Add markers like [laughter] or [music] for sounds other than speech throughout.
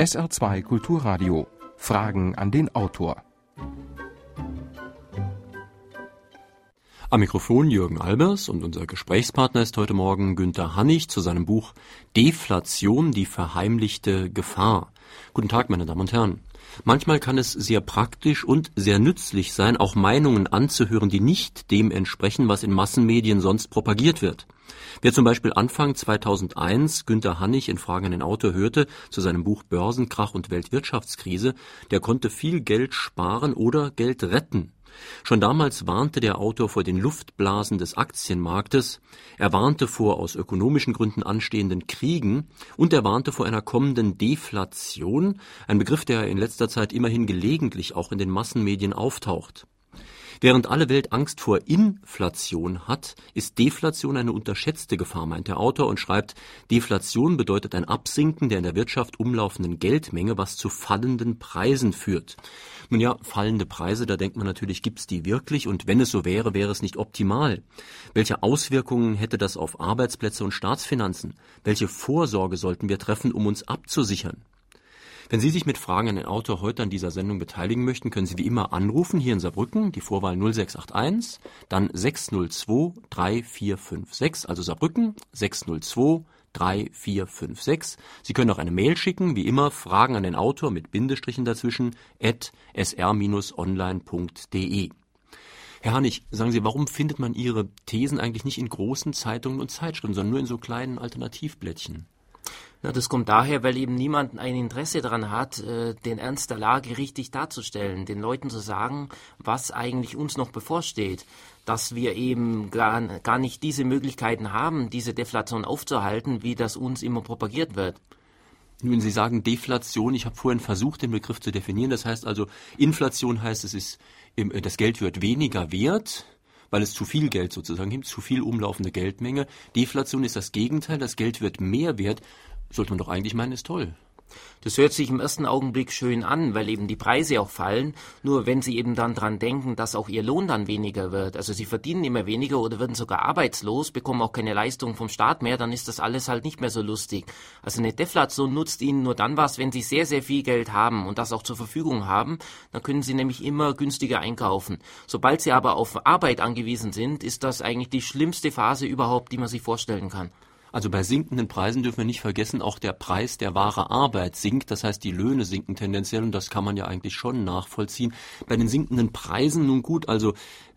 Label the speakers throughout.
Speaker 1: SR2 Kulturradio. Fragen an den Autor.
Speaker 2: Am Mikrofon Jürgen Albers und unser Gesprächspartner ist heute Morgen Günter Hannig zu seinem Buch Deflation, die verheimlichte Gefahr. Guten Tag, meine Damen und Herren. Manchmal kann es sehr praktisch und sehr nützlich sein, auch Meinungen anzuhören, die nicht dem entsprechen, was in Massenmedien sonst propagiert wird. Wer zum Beispiel Anfang 2001 Günter Hannig in Fragen an den Autor hörte zu seinem Buch Börsenkrach und Weltwirtschaftskrise, der konnte viel Geld sparen oder Geld retten. Schon damals warnte der Autor vor den Luftblasen des Aktienmarktes, er warnte vor aus ökonomischen Gründen anstehenden Kriegen und er warnte vor einer kommenden Deflation, ein Begriff, der in letzter Zeit immerhin gelegentlich auch in den Massenmedien auftaucht. Während alle Welt Angst vor Inflation hat, ist Deflation eine unterschätzte Gefahr, meint der Autor und schreibt, Deflation bedeutet ein Absinken der in der Wirtschaft umlaufenden Geldmenge, was zu fallenden Preisen führt. Nun ja, fallende Preise, da denkt man natürlich, gibt's die wirklich? Und wenn es so wäre, wäre es nicht optimal. Welche Auswirkungen hätte das auf Arbeitsplätze und Staatsfinanzen? Welche Vorsorge sollten wir treffen, um uns abzusichern? Wenn Sie sich mit Fragen an den Autor heute an dieser Sendung beteiligen möchten, können Sie wie immer anrufen hier in Saarbrücken, die Vorwahl 0681, dann 602 3456, also Saarbrücken 602 3456. Sie können auch eine Mail schicken, wie immer Fragen an den Autor mit Bindestrichen dazwischen at sr-online.de. Herr Hannig, sagen Sie, warum findet man Ihre Thesen eigentlich nicht in großen Zeitungen und Zeitschriften, sondern nur in so kleinen Alternativblättchen?
Speaker 3: Na, das kommt daher, weil eben niemand ein Interesse daran hat, äh, den Ernst der Lage richtig darzustellen, den Leuten zu sagen, was eigentlich uns noch bevorsteht, dass wir eben gar, gar nicht diese Möglichkeiten haben, diese Deflation aufzuhalten, wie das uns immer propagiert wird.
Speaker 2: Nun, Sie sagen Deflation, ich habe vorhin versucht, den Begriff zu definieren. Das heißt also, Inflation heißt, es ist, das Geld wird weniger wert, weil es zu viel Geld sozusagen gibt, zu viel umlaufende Geldmenge. Deflation ist das Gegenteil, das Geld wird mehr wert, sollte man doch eigentlich meinen, ist toll.
Speaker 3: Das hört sich im ersten Augenblick schön an, weil eben die Preise auch fallen. Nur wenn Sie eben dann dran denken, dass auch Ihr Lohn dann weniger wird, also Sie verdienen immer weniger oder werden sogar arbeitslos, bekommen auch keine Leistung vom Staat mehr, dann ist das alles halt nicht mehr so lustig. Also eine Deflation nutzt Ihnen nur dann was, wenn Sie sehr, sehr viel Geld haben und das auch zur Verfügung haben. Dann können Sie nämlich immer günstiger einkaufen. Sobald Sie aber auf Arbeit angewiesen sind, ist das eigentlich die schlimmste Phase überhaupt, die man sich vorstellen kann.
Speaker 2: Also bei sinkenden Preisen dürfen wir nicht vergessen, auch der Preis der wahre Arbeit sinkt. Das heißt, die Löhne sinken tendenziell und das kann man ja eigentlich schon nachvollziehen. Bei den sinkenden Preisen nun gut, also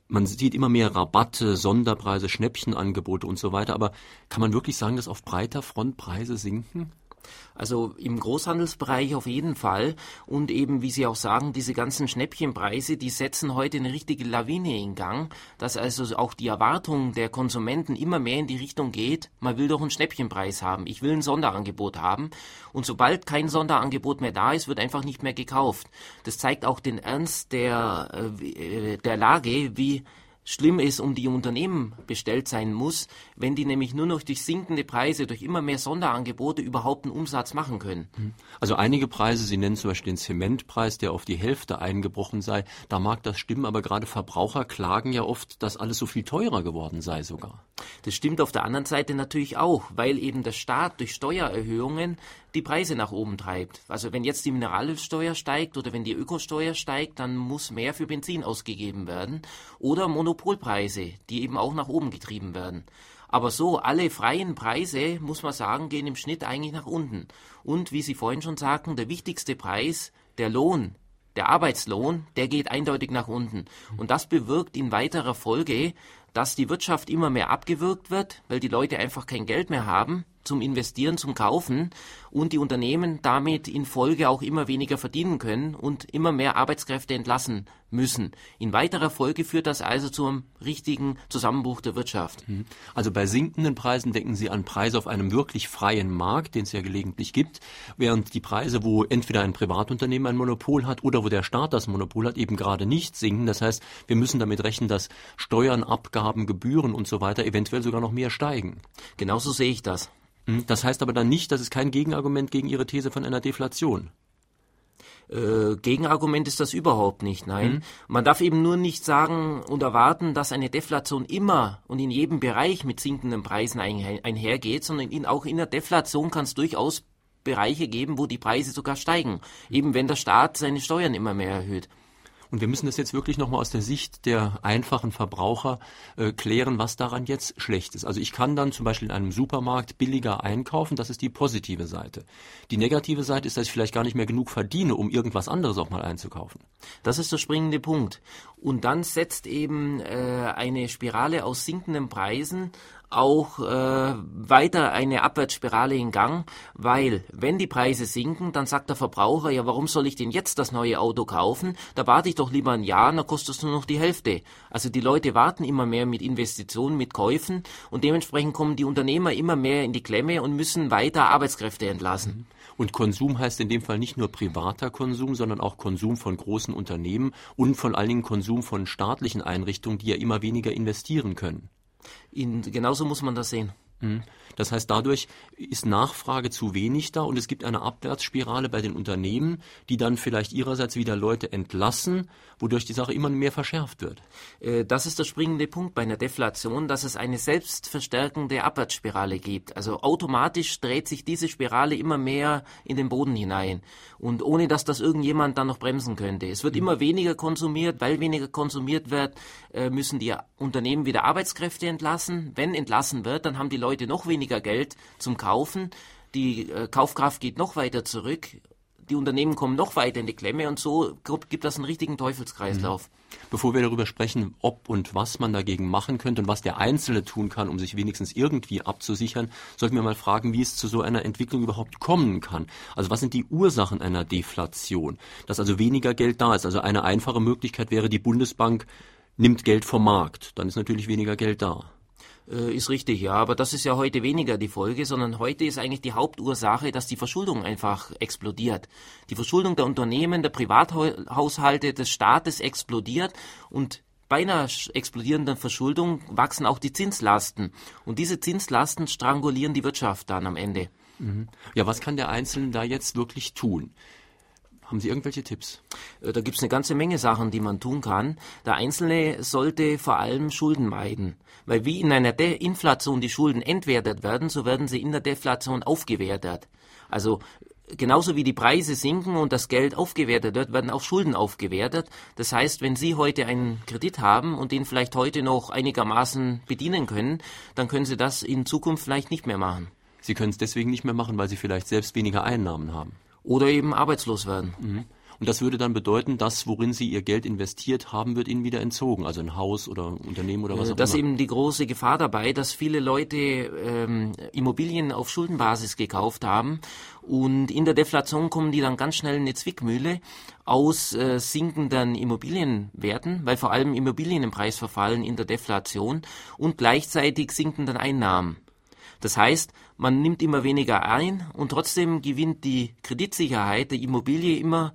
Speaker 2: man sieht immer mehr Rabatte, Sonderpreise, Schnäppchenangebote und so weiter. Aber kann man wirklich sagen, dass auf breiter Front Preise sinken?
Speaker 3: Also im Großhandelsbereich auf jeden Fall. Und eben, wie Sie auch sagen, diese ganzen Schnäppchenpreise, die setzen heute eine richtige Lawine in Gang, dass also auch die Erwartung der Konsumenten immer mehr in die Richtung geht, man will doch einen Schnäppchenpreis haben, ich will ein Sonderangebot haben. Und sobald kein Sonderangebot mehr da ist, wird einfach nicht mehr gekauft. Das zeigt auch den Ernst der, äh, der Lage, wie schlimm ist, um die Unternehmen bestellt sein muss, wenn die nämlich nur noch durch sinkende Preise, durch immer mehr Sonderangebote überhaupt einen Umsatz machen können. Hm.
Speaker 2: Also einige Preise, Sie nennen zum Beispiel den Zementpreis, der auf die Hälfte eingebrochen sei, da mag das stimmen, aber gerade Verbraucher klagen ja oft, dass alles so viel teurer geworden sei sogar.
Speaker 3: Das stimmt auf der anderen Seite natürlich auch, weil eben der Staat durch Steuererhöhungen die Preise nach oben treibt. Also wenn jetzt die Mineralölsteuer steigt oder wenn die Ökosteuer steigt, dann muss mehr für Benzin ausgegeben werden oder Monopolpreise, die eben auch nach oben getrieben werden. Aber so, alle freien Preise, muss man sagen, gehen im Schnitt eigentlich nach unten. Und wie Sie vorhin schon sagten, der wichtigste Preis, der Lohn, der Arbeitslohn, der geht eindeutig nach unten. Und das bewirkt in weiterer Folge, dass die Wirtschaft immer mehr abgewürgt wird, weil die Leute einfach kein Geld mehr haben zum Investieren, zum Kaufen und die Unternehmen damit in Folge auch immer weniger verdienen können und immer mehr Arbeitskräfte entlassen müssen. In weiterer Folge führt das also zum richtigen Zusammenbruch der Wirtschaft. Mhm.
Speaker 2: Also bei sinkenden Preisen denken Sie an Preise auf einem wirklich freien Markt, den es ja gelegentlich gibt, während die Preise, wo entweder ein Privatunternehmen ein Monopol hat oder wo der Staat das Monopol hat, eben gerade nicht sinken. Das heißt, wir müssen damit rechnen, dass Steuern, Abgaben, Gebühren und so weiter eventuell sogar noch mehr steigen.
Speaker 3: Genauso sehe ich das.
Speaker 2: Hm, das heißt aber dann nicht, dass es kein Gegenargument gegen Ihre These von einer Deflation.
Speaker 3: Äh, Gegenargument ist das überhaupt nicht, nein. Mhm. Man darf eben nur nicht sagen und erwarten, dass eine Deflation immer und in jedem Bereich mit sinkenden Preisen einhergeht, sondern in, auch in der Deflation kann es durchaus Bereiche geben, wo die Preise sogar steigen, eben wenn der Staat seine Steuern immer mehr erhöht.
Speaker 2: Und wir müssen das jetzt wirklich nochmal aus der Sicht der einfachen Verbraucher äh, klären, was daran jetzt schlecht ist. Also ich kann dann zum Beispiel in einem Supermarkt billiger einkaufen, das ist die positive Seite. Die negative Seite ist, dass ich vielleicht gar nicht mehr genug verdiene, um irgendwas anderes auch mal einzukaufen.
Speaker 3: Das ist der springende Punkt. Und dann setzt eben äh, eine Spirale aus sinkenden Preisen auch äh, weiter eine Abwärtsspirale in Gang, weil wenn die Preise sinken, dann sagt der Verbraucher, ja, warum soll ich denn jetzt das neue Auto kaufen? Da warte ich doch lieber ein Jahr, dann kostet es nur noch die Hälfte. Also die Leute warten immer mehr mit Investitionen, mit Käufen und dementsprechend kommen die Unternehmer immer mehr in die Klemme und müssen weiter Arbeitskräfte entlassen.
Speaker 2: Und Konsum heißt in dem Fall nicht nur privater Konsum, sondern auch Konsum von großen Unternehmen und vor allen Dingen Konsum von staatlichen Einrichtungen, die ja immer weniger investieren können.
Speaker 3: In, genauso muss man das sehen.
Speaker 2: Mhm. Das heißt, dadurch ist Nachfrage zu wenig da und es gibt eine Abwärtsspirale bei den Unternehmen, die dann vielleicht ihrerseits wieder Leute entlassen, wodurch die Sache immer mehr verschärft wird.
Speaker 3: Äh, das ist der springende Punkt bei einer Deflation, dass es eine selbstverstärkende Abwärtsspirale gibt. Also automatisch dreht sich diese Spirale immer mehr in den Boden hinein und ohne dass das irgendjemand dann noch bremsen könnte. Es wird mhm. immer weniger konsumiert, weil weniger konsumiert wird, äh, müssen die Unternehmen wieder Arbeitskräfte entlassen. Wenn entlassen wird, dann haben die Leute noch weniger weniger Geld zum Kaufen, die äh, Kaufkraft geht noch weiter zurück, die Unternehmen kommen noch weiter in die Klemme und so gibt das einen richtigen Teufelskreislauf.
Speaker 2: Mhm. Bevor wir darüber sprechen, ob und was man dagegen machen könnte und was der Einzelne tun kann, um sich wenigstens irgendwie abzusichern, sollten wir mal fragen, wie es zu so einer Entwicklung überhaupt kommen kann. Also was sind die Ursachen einer Deflation? Dass also weniger Geld da ist. Also eine einfache Möglichkeit wäre, die Bundesbank nimmt Geld vom Markt. Dann ist natürlich weniger Geld da.
Speaker 3: Äh, ist richtig, ja, aber das ist ja heute weniger die Folge, sondern heute ist eigentlich die Hauptursache, dass die Verschuldung einfach explodiert. Die Verschuldung der Unternehmen, der Privathaushalte, des Staates explodiert und bei einer explodierenden Verschuldung wachsen auch die Zinslasten. Und diese Zinslasten strangulieren die Wirtschaft dann am Ende.
Speaker 2: Mhm. Ja, was kann der Einzelne da jetzt wirklich tun? Haben Sie irgendwelche Tipps?
Speaker 3: Äh, da gibt es eine ganze Menge Sachen, die man tun kann. Der Einzelne sollte vor allem Schulden meiden. Weil wie in einer De Inflation die Schulden entwertet werden, so werden sie in der Deflation aufgewertet. Also genauso wie die Preise sinken und das Geld aufgewertet wird, werden auch Schulden aufgewertet. Das heißt, wenn Sie heute einen Kredit haben und den vielleicht heute noch einigermaßen bedienen können, dann können Sie das in Zukunft vielleicht nicht mehr machen.
Speaker 2: Sie können es deswegen nicht mehr machen, weil Sie vielleicht selbst weniger Einnahmen haben
Speaker 3: oder eben arbeitslos werden.
Speaker 2: Mhm. Und das würde dann bedeuten, dass worin Sie Ihr Geld investiert haben, wird Ihnen wieder entzogen, also ein Haus oder ein Unternehmen oder was auch
Speaker 3: das
Speaker 2: immer.
Speaker 3: Das ist eben die große Gefahr dabei, dass viele Leute ähm, Immobilien auf Schuldenbasis gekauft haben und in der Deflation kommen die dann ganz schnell in eine Zwickmühle aus äh, sinkenden Immobilienwerten, weil vor allem Immobilien im Preis verfallen in der Deflation und gleichzeitig sinkenden Einnahmen. Das heißt, man nimmt immer weniger ein und trotzdem gewinnt die Kreditsicherheit der Immobilie immer,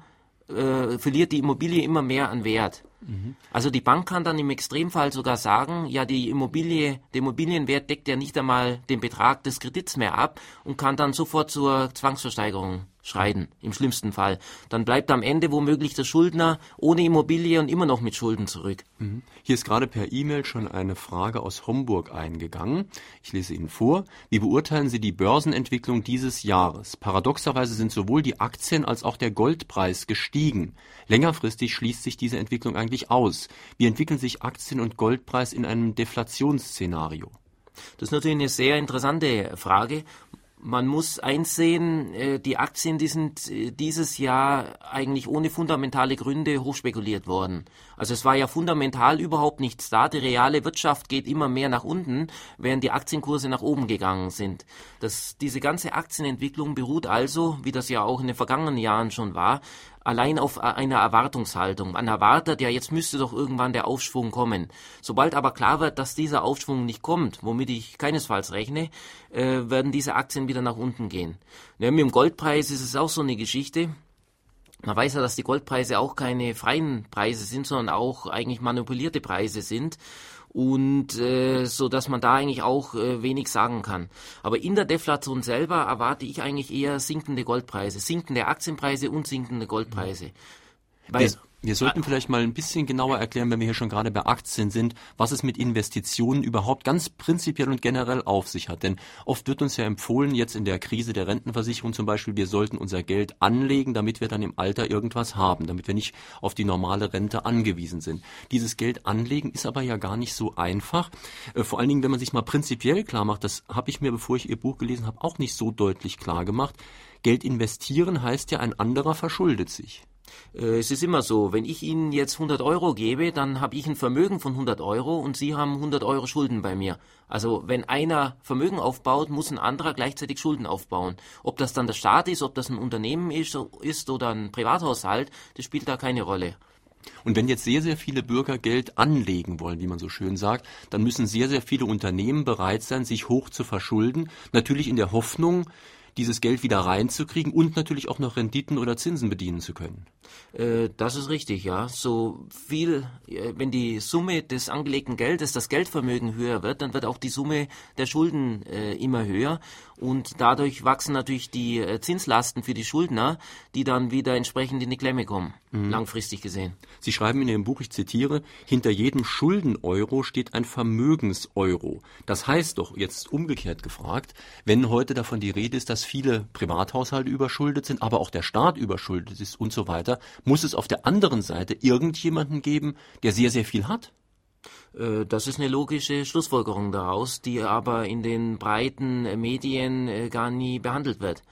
Speaker 3: äh, verliert die Immobilie immer mehr an Wert. Mhm. Also die Bank kann dann im Extremfall sogar sagen, ja, die Immobilie, der Immobilienwert deckt ja nicht einmal den Betrag des Kredits mehr ab und kann dann sofort zur Zwangsversteigerung schreiten, im schlimmsten Fall. Dann bleibt am Ende womöglich der Schuldner ohne Immobilie und immer noch mit Schulden zurück.
Speaker 2: Mhm. Hier ist gerade per E-Mail schon eine Frage aus Homburg eingegangen. Ich lese Ihnen vor. Wie beurteilen Sie die Börsenentwicklung dieses Jahres? Paradoxerweise sind sowohl die Aktien als auch der Goldpreis gestiegen. Längerfristig schließt sich diese Entwicklung eigentlich aus. Wie entwickeln sich Aktien und Goldpreis in einem Deflationsszenario?
Speaker 3: Das ist natürlich eine sehr interessante Frage man muss einsehen, äh, die Aktien, die sind äh, dieses Jahr eigentlich ohne fundamentale Gründe hochspekuliert worden. Also es war ja fundamental überhaupt nichts da. Die reale Wirtschaft geht immer mehr nach unten, während die Aktienkurse nach oben gegangen sind. Das, diese ganze Aktienentwicklung beruht also, wie das ja auch in den vergangenen Jahren schon war, allein auf einer Erwartungshaltung. Man erwartet, ja, jetzt müsste doch irgendwann der Aufschwung kommen. Sobald aber klar wird, dass dieser Aufschwung nicht kommt, womit ich keinesfalls rechne, äh, werden diese Aktien wieder nach unten gehen. Ja, mit dem Goldpreis ist es auch so eine Geschichte. Man weiß ja, dass die Goldpreise auch keine freien Preise sind, sondern auch eigentlich manipulierte Preise sind und äh, so dass man da eigentlich auch äh, wenig sagen kann. Aber in der Deflation selber erwarte ich eigentlich eher sinkende Goldpreise, sinkende Aktienpreise und sinkende Goldpreise.
Speaker 2: Weil, Wir sollten vielleicht mal ein bisschen genauer erklären, wenn wir hier schon gerade bei Aktien sind, was es mit Investitionen überhaupt ganz prinzipiell und generell auf sich hat. Denn oft wird uns ja empfohlen, jetzt in der Krise der Rentenversicherung zum Beispiel, wir sollten unser Geld anlegen, damit wir dann im Alter irgendwas haben, damit wir nicht auf die normale Rente angewiesen sind. Dieses Geld anlegen ist aber ja gar nicht so einfach. Äh, vor allen Dingen, wenn man sich mal prinzipiell klar macht, das habe ich mir, bevor ich Ihr Buch gelesen habe, auch nicht so deutlich klar gemacht. Geld investieren heißt ja, ein anderer verschuldet sich.
Speaker 3: Äh, es ist immer so, wenn ich Ihnen jetzt 100 Euro gebe, dann habe ich ein Vermögen von 100 Euro und Sie haben 100 Euro Schulden bei mir. Also wenn einer Vermögen aufbaut, muss ein anderer gleichzeitig Schulden aufbauen. Ob das dann der Staat ist, ob das ein Unternehmen ist, ist oder ein Privathaushalt, das spielt da keine Rolle.
Speaker 2: Und wenn jetzt sehr, sehr viele Bürger Geld anlegen wollen, wie man so schön sagt, dann müssen sehr, sehr viele Unternehmen bereit sein, sich hoch zu verschulden. Natürlich in der Hoffnung, dieses Geld wieder reinzukriegen und natürlich auch noch Renditen oder Zinsen bedienen zu können.
Speaker 3: Äh, das ist richtig, ja. So viel, äh, wenn die Summe des angelegten Geldes, das Geldvermögen höher wird, dann wird auch die Summe der Schulden äh, immer höher und dadurch wachsen natürlich die äh, Zinslasten für die Schuldner, die dann wieder entsprechend in die Klemme kommen, mhm. langfristig gesehen.
Speaker 2: Sie schreiben in Ihrem Buch, ich zitiere, hinter jedem Schulden-Euro steht ein Vermögens-Euro. Das heißt doch, jetzt umgekehrt gefragt, wenn heute davon die Rede ist, dass viele Privathaushalte überschuldet sind, aber auch der Staat überschuldet ist und so weiter, muss es auf der anderen Seite irgendjemanden geben, der sehr, sehr viel hat?
Speaker 3: Äh, das ist eine logische Schlussfolgerung daraus, die aber in den breiten Medien äh, gar nie behandelt wird.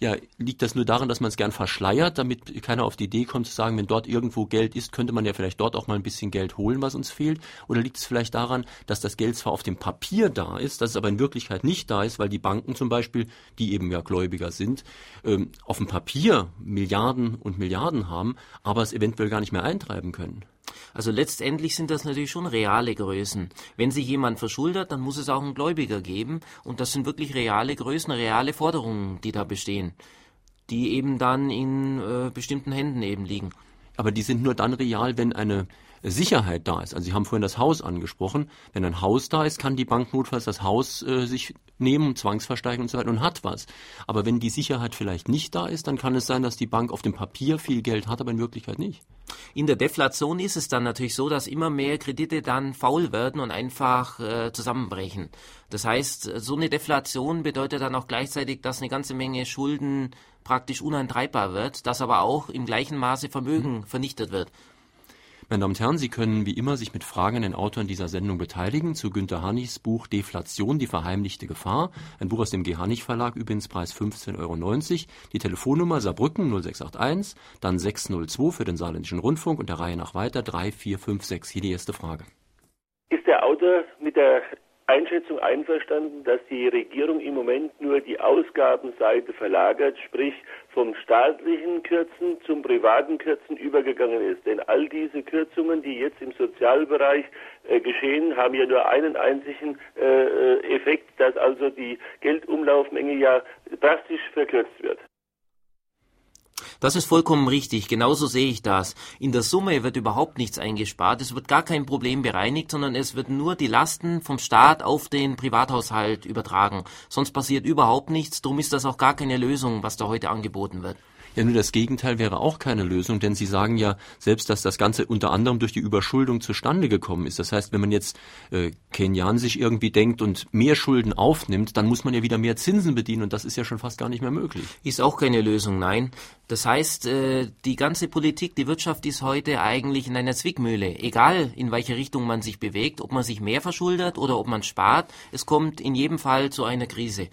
Speaker 2: Ja, liegt das nur daran, dass man es gern verschleiert, damit keiner auf die Idee kommt zu sagen, wenn dort irgendwo Geld ist, könnte man ja vielleicht dort auch mal ein bisschen Geld holen, was uns fehlt? Oder liegt es vielleicht daran, dass das Geld zwar auf dem Papier da ist, dass es aber in Wirklichkeit nicht da ist, weil die Banken zum Beispiel, die eben ja Gläubiger sind, ähm, auf dem Papier Milliarden und Milliarden haben, aber es eventuell gar nicht mehr eintreiben können?
Speaker 3: Also letztendlich sind das natürlich schon reale Größen. Wenn sich jemand verschuldet, dann muss es auch einen Gläubiger geben und das sind wirklich reale Größen, reale Forderungen, die da bestehen, die eben dann in äh, bestimmten Händen eben liegen.
Speaker 2: Aber die sind nur dann real, wenn eine Sicherheit da ist. Also Sie haben vorhin das Haus angesprochen. Wenn ein Haus da ist, kann die Bank notfalls das Haus äh, sich nehmen, zwangsversteigen und so weiter und hat was. Aber wenn die Sicherheit vielleicht nicht da ist, dann kann es sein, dass die Bank auf dem Papier viel Geld hat, aber in Wirklichkeit nicht.
Speaker 3: In der Deflation ist es dann natürlich so, dass immer mehr Kredite dann faul werden und einfach äh, zusammenbrechen. Das heißt, so eine Deflation bedeutet dann auch gleichzeitig, dass eine ganze Menge Schulden praktisch uneintreibbar wird, dass aber auch im gleichen Maße Vermögen vernichtet wird.
Speaker 2: Meine Damen und Herren, Sie können wie immer sich mit Fragen an den Autoren dieser Sendung beteiligen zu Günter Hanichs Buch Deflation, die verheimlichte Gefahr. Ein Buch aus dem G. Hanich Verlag, übrigens Preis 15,90 Euro. Die Telefonnummer Saarbrücken 0681, dann 602 für den Saarländischen Rundfunk und der Reihe nach weiter 3456. Hier die erste Frage.
Speaker 4: Ist der Autor mit der Einschätzung einverstanden, dass die Regierung im Moment nur die Ausgabenseite verlagert, sprich vom staatlichen Kürzen zum privaten Kürzen übergegangen ist. Denn all diese Kürzungen, die jetzt im Sozialbereich äh, geschehen, haben ja nur einen einzigen äh, äh Effekt, dass also die Geldumlaufmenge ja drastisch verkürzt wird.
Speaker 3: Das ist vollkommen richtig. Genauso sehe ich das. In der Summe wird überhaupt nichts eingespart. Es wird gar kein Problem bereinigt, sondern es wird nur die Lasten vom Staat auf den Privathaushalt übertragen. Sonst passiert überhaupt nichts. Darum ist das auch gar keine Lösung, was da heute angeboten wird.
Speaker 2: Ja, nur das Gegenteil wäre auch keine Lösung, denn Sie sagen ja selbst, dass das Ganze unter anderem durch die Überschuldung zustande gekommen ist. Das heißt, wenn man jetzt äh, Kenian sich irgendwie denkt und mehr Schulden aufnimmt, dann muss man ja wieder mehr Zinsen bedienen und das ist ja schon fast gar nicht mehr möglich.
Speaker 3: Ist auch keine Lösung, nein. Das heißt, äh, die ganze Politik, die Wirtschaft ist heute eigentlich in einer Zwickmühle. Egal, in welche Richtung man sich bewegt, ob man sich mehr verschuldet oder ob man spart, es kommt in jedem Fall zu einer Krise.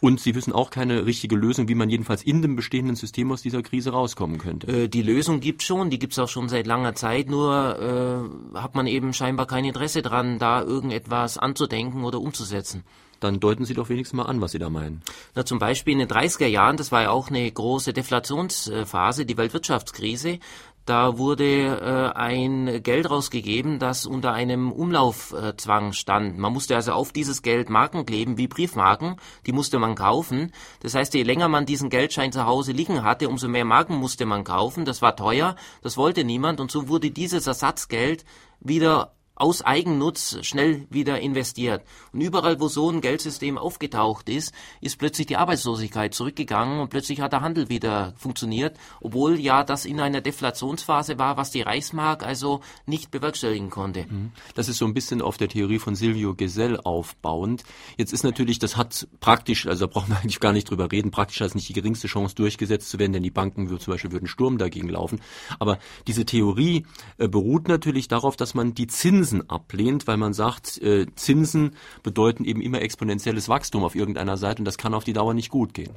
Speaker 2: Und Sie wissen auch keine richtige Lösung, wie man jedenfalls in dem bestehenden System aus dieser Krise rauskommen könnte.
Speaker 3: Äh, die Lösung gibt schon, die gibt es auch schon seit langer Zeit, nur äh, hat man eben scheinbar kein Interesse dran, da irgendetwas anzudenken oder umzusetzen.
Speaker 2: Dann deuten Sie doch wenigstens mal an, was Sie da meinen.
Speaker 3: Na, zum Beispiel in den 30er Jahren, das war ja auch eine große Deflationsphase, die Weltwirtschaftskrise, da wurde äh, ein Geld rausgegeben, das unter einem Umlaufzwang stand. Man musste also auf dieses Geld Marken kleben, wie Briefmarken. Die musste man kaufen. Das heißt, je länger man diesen Geldschein zu Hause liegen hatte, umso mehr Marken musste man kaufen. Das war teuer, das wollte niemand. Und so wurde dieses Ersatzgeld wieder aus Eigennutz schnell wieder investiert. Und überall, wo so ein Geldsystem aufgetaucht ist, ist plötzlich die Arbeitslosigkeit zurückgegangen und plötzlich hat der Handel wieder funktioniert, obwohl ja das in einer Deflationsphase war, was die Reichsmark also nicht bewerkstelligen konnte. Mhm.
Speaker 2: Das ist so ein bisschen auf der Theorie von Silvio Gesell aufbauend. Jetzt ist natürlich, das hat praktisch, also da brauchen wir [laughs] eigentlich gar nicht drüber reden, praktisch als nicht die geringste Chance durchgesetzt zu werden, denn die Banken zum Beispiel würden Sturm dagegen laufen. Aber diese Theorie äh, beruht natürlich darauf, dass man die Zinsen Zinsen ablehnt, weil man sagt, äh, Zinsen bedeuten eben immer exponentielles Wachstum auf irgendeiner Seite und das kann auf die Dauer nicht gut gehen.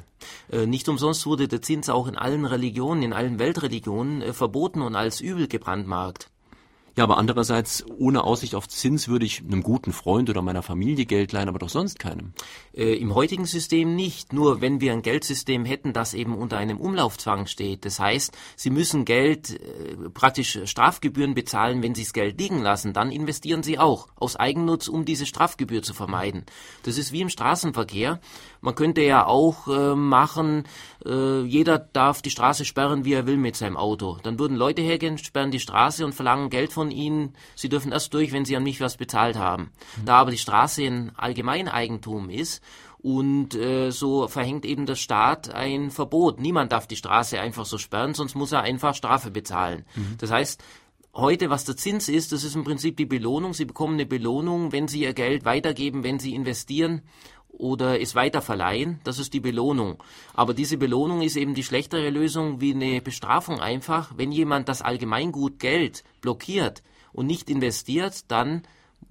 Speaker 3: Äh, nicht umsonst wurde der Zins auch in allen Religionen, in allen Weltreligionen äh, verboten und als übel gebrandmarkt.
Speaker 2: Ja, aber andererseits, ohne Aussicht auf Zins würde ich einem guten Freund oder meiner Familie Geld leihen, aber doch sonst keinem.
Speaker 3: Äh, Im heutigen System nicht. Nur wenn wir ein Geldsystem hätten, das eben unter einem Umlaufzwang steht. Das heißt, Sie müssen Geld, äh, praktisch Strafgebühren bezahlen, wenn Sie das Geld liegen lassen. Dann investieren Sie auch aus Eigennutz, um diese Strafgebühr zu vermeiden. Das ist wie im Straßenverkehr. Man könnte ja auch äh, machen, äh, jeder darf die Straße sperren, wie er will mit seinem Auto. Dann würden Leute hergehen, sperren die Straße und verlangen Geld von ihnen. Sie dürfen erst durch, wenn sie an mich was bezahlt haben. Mhm. Da aber die Straße ein Allgemeineigentum ist, und äh, so verhängt eben der Staat ein Verbot. Niemand darf die Straße einfach so sperren, sonst muss er einfach Strafe bezahlen. Mhm. Das heißt, heute, was der Zins ist, das ist im Prinzip die Belohnung. Sie bekommen eine Belohnung, wenn Sie Ihr Geld weitergeben, wenn Sie investieren oder es weiterverleihen, das ist die Belohnung. Aber diese Belohnung ist eben die schlechtere Lösung wie eine Bestrafung einfach. Wenn jemand das Allgemeingut Geld blockiert und nicht investiert, dann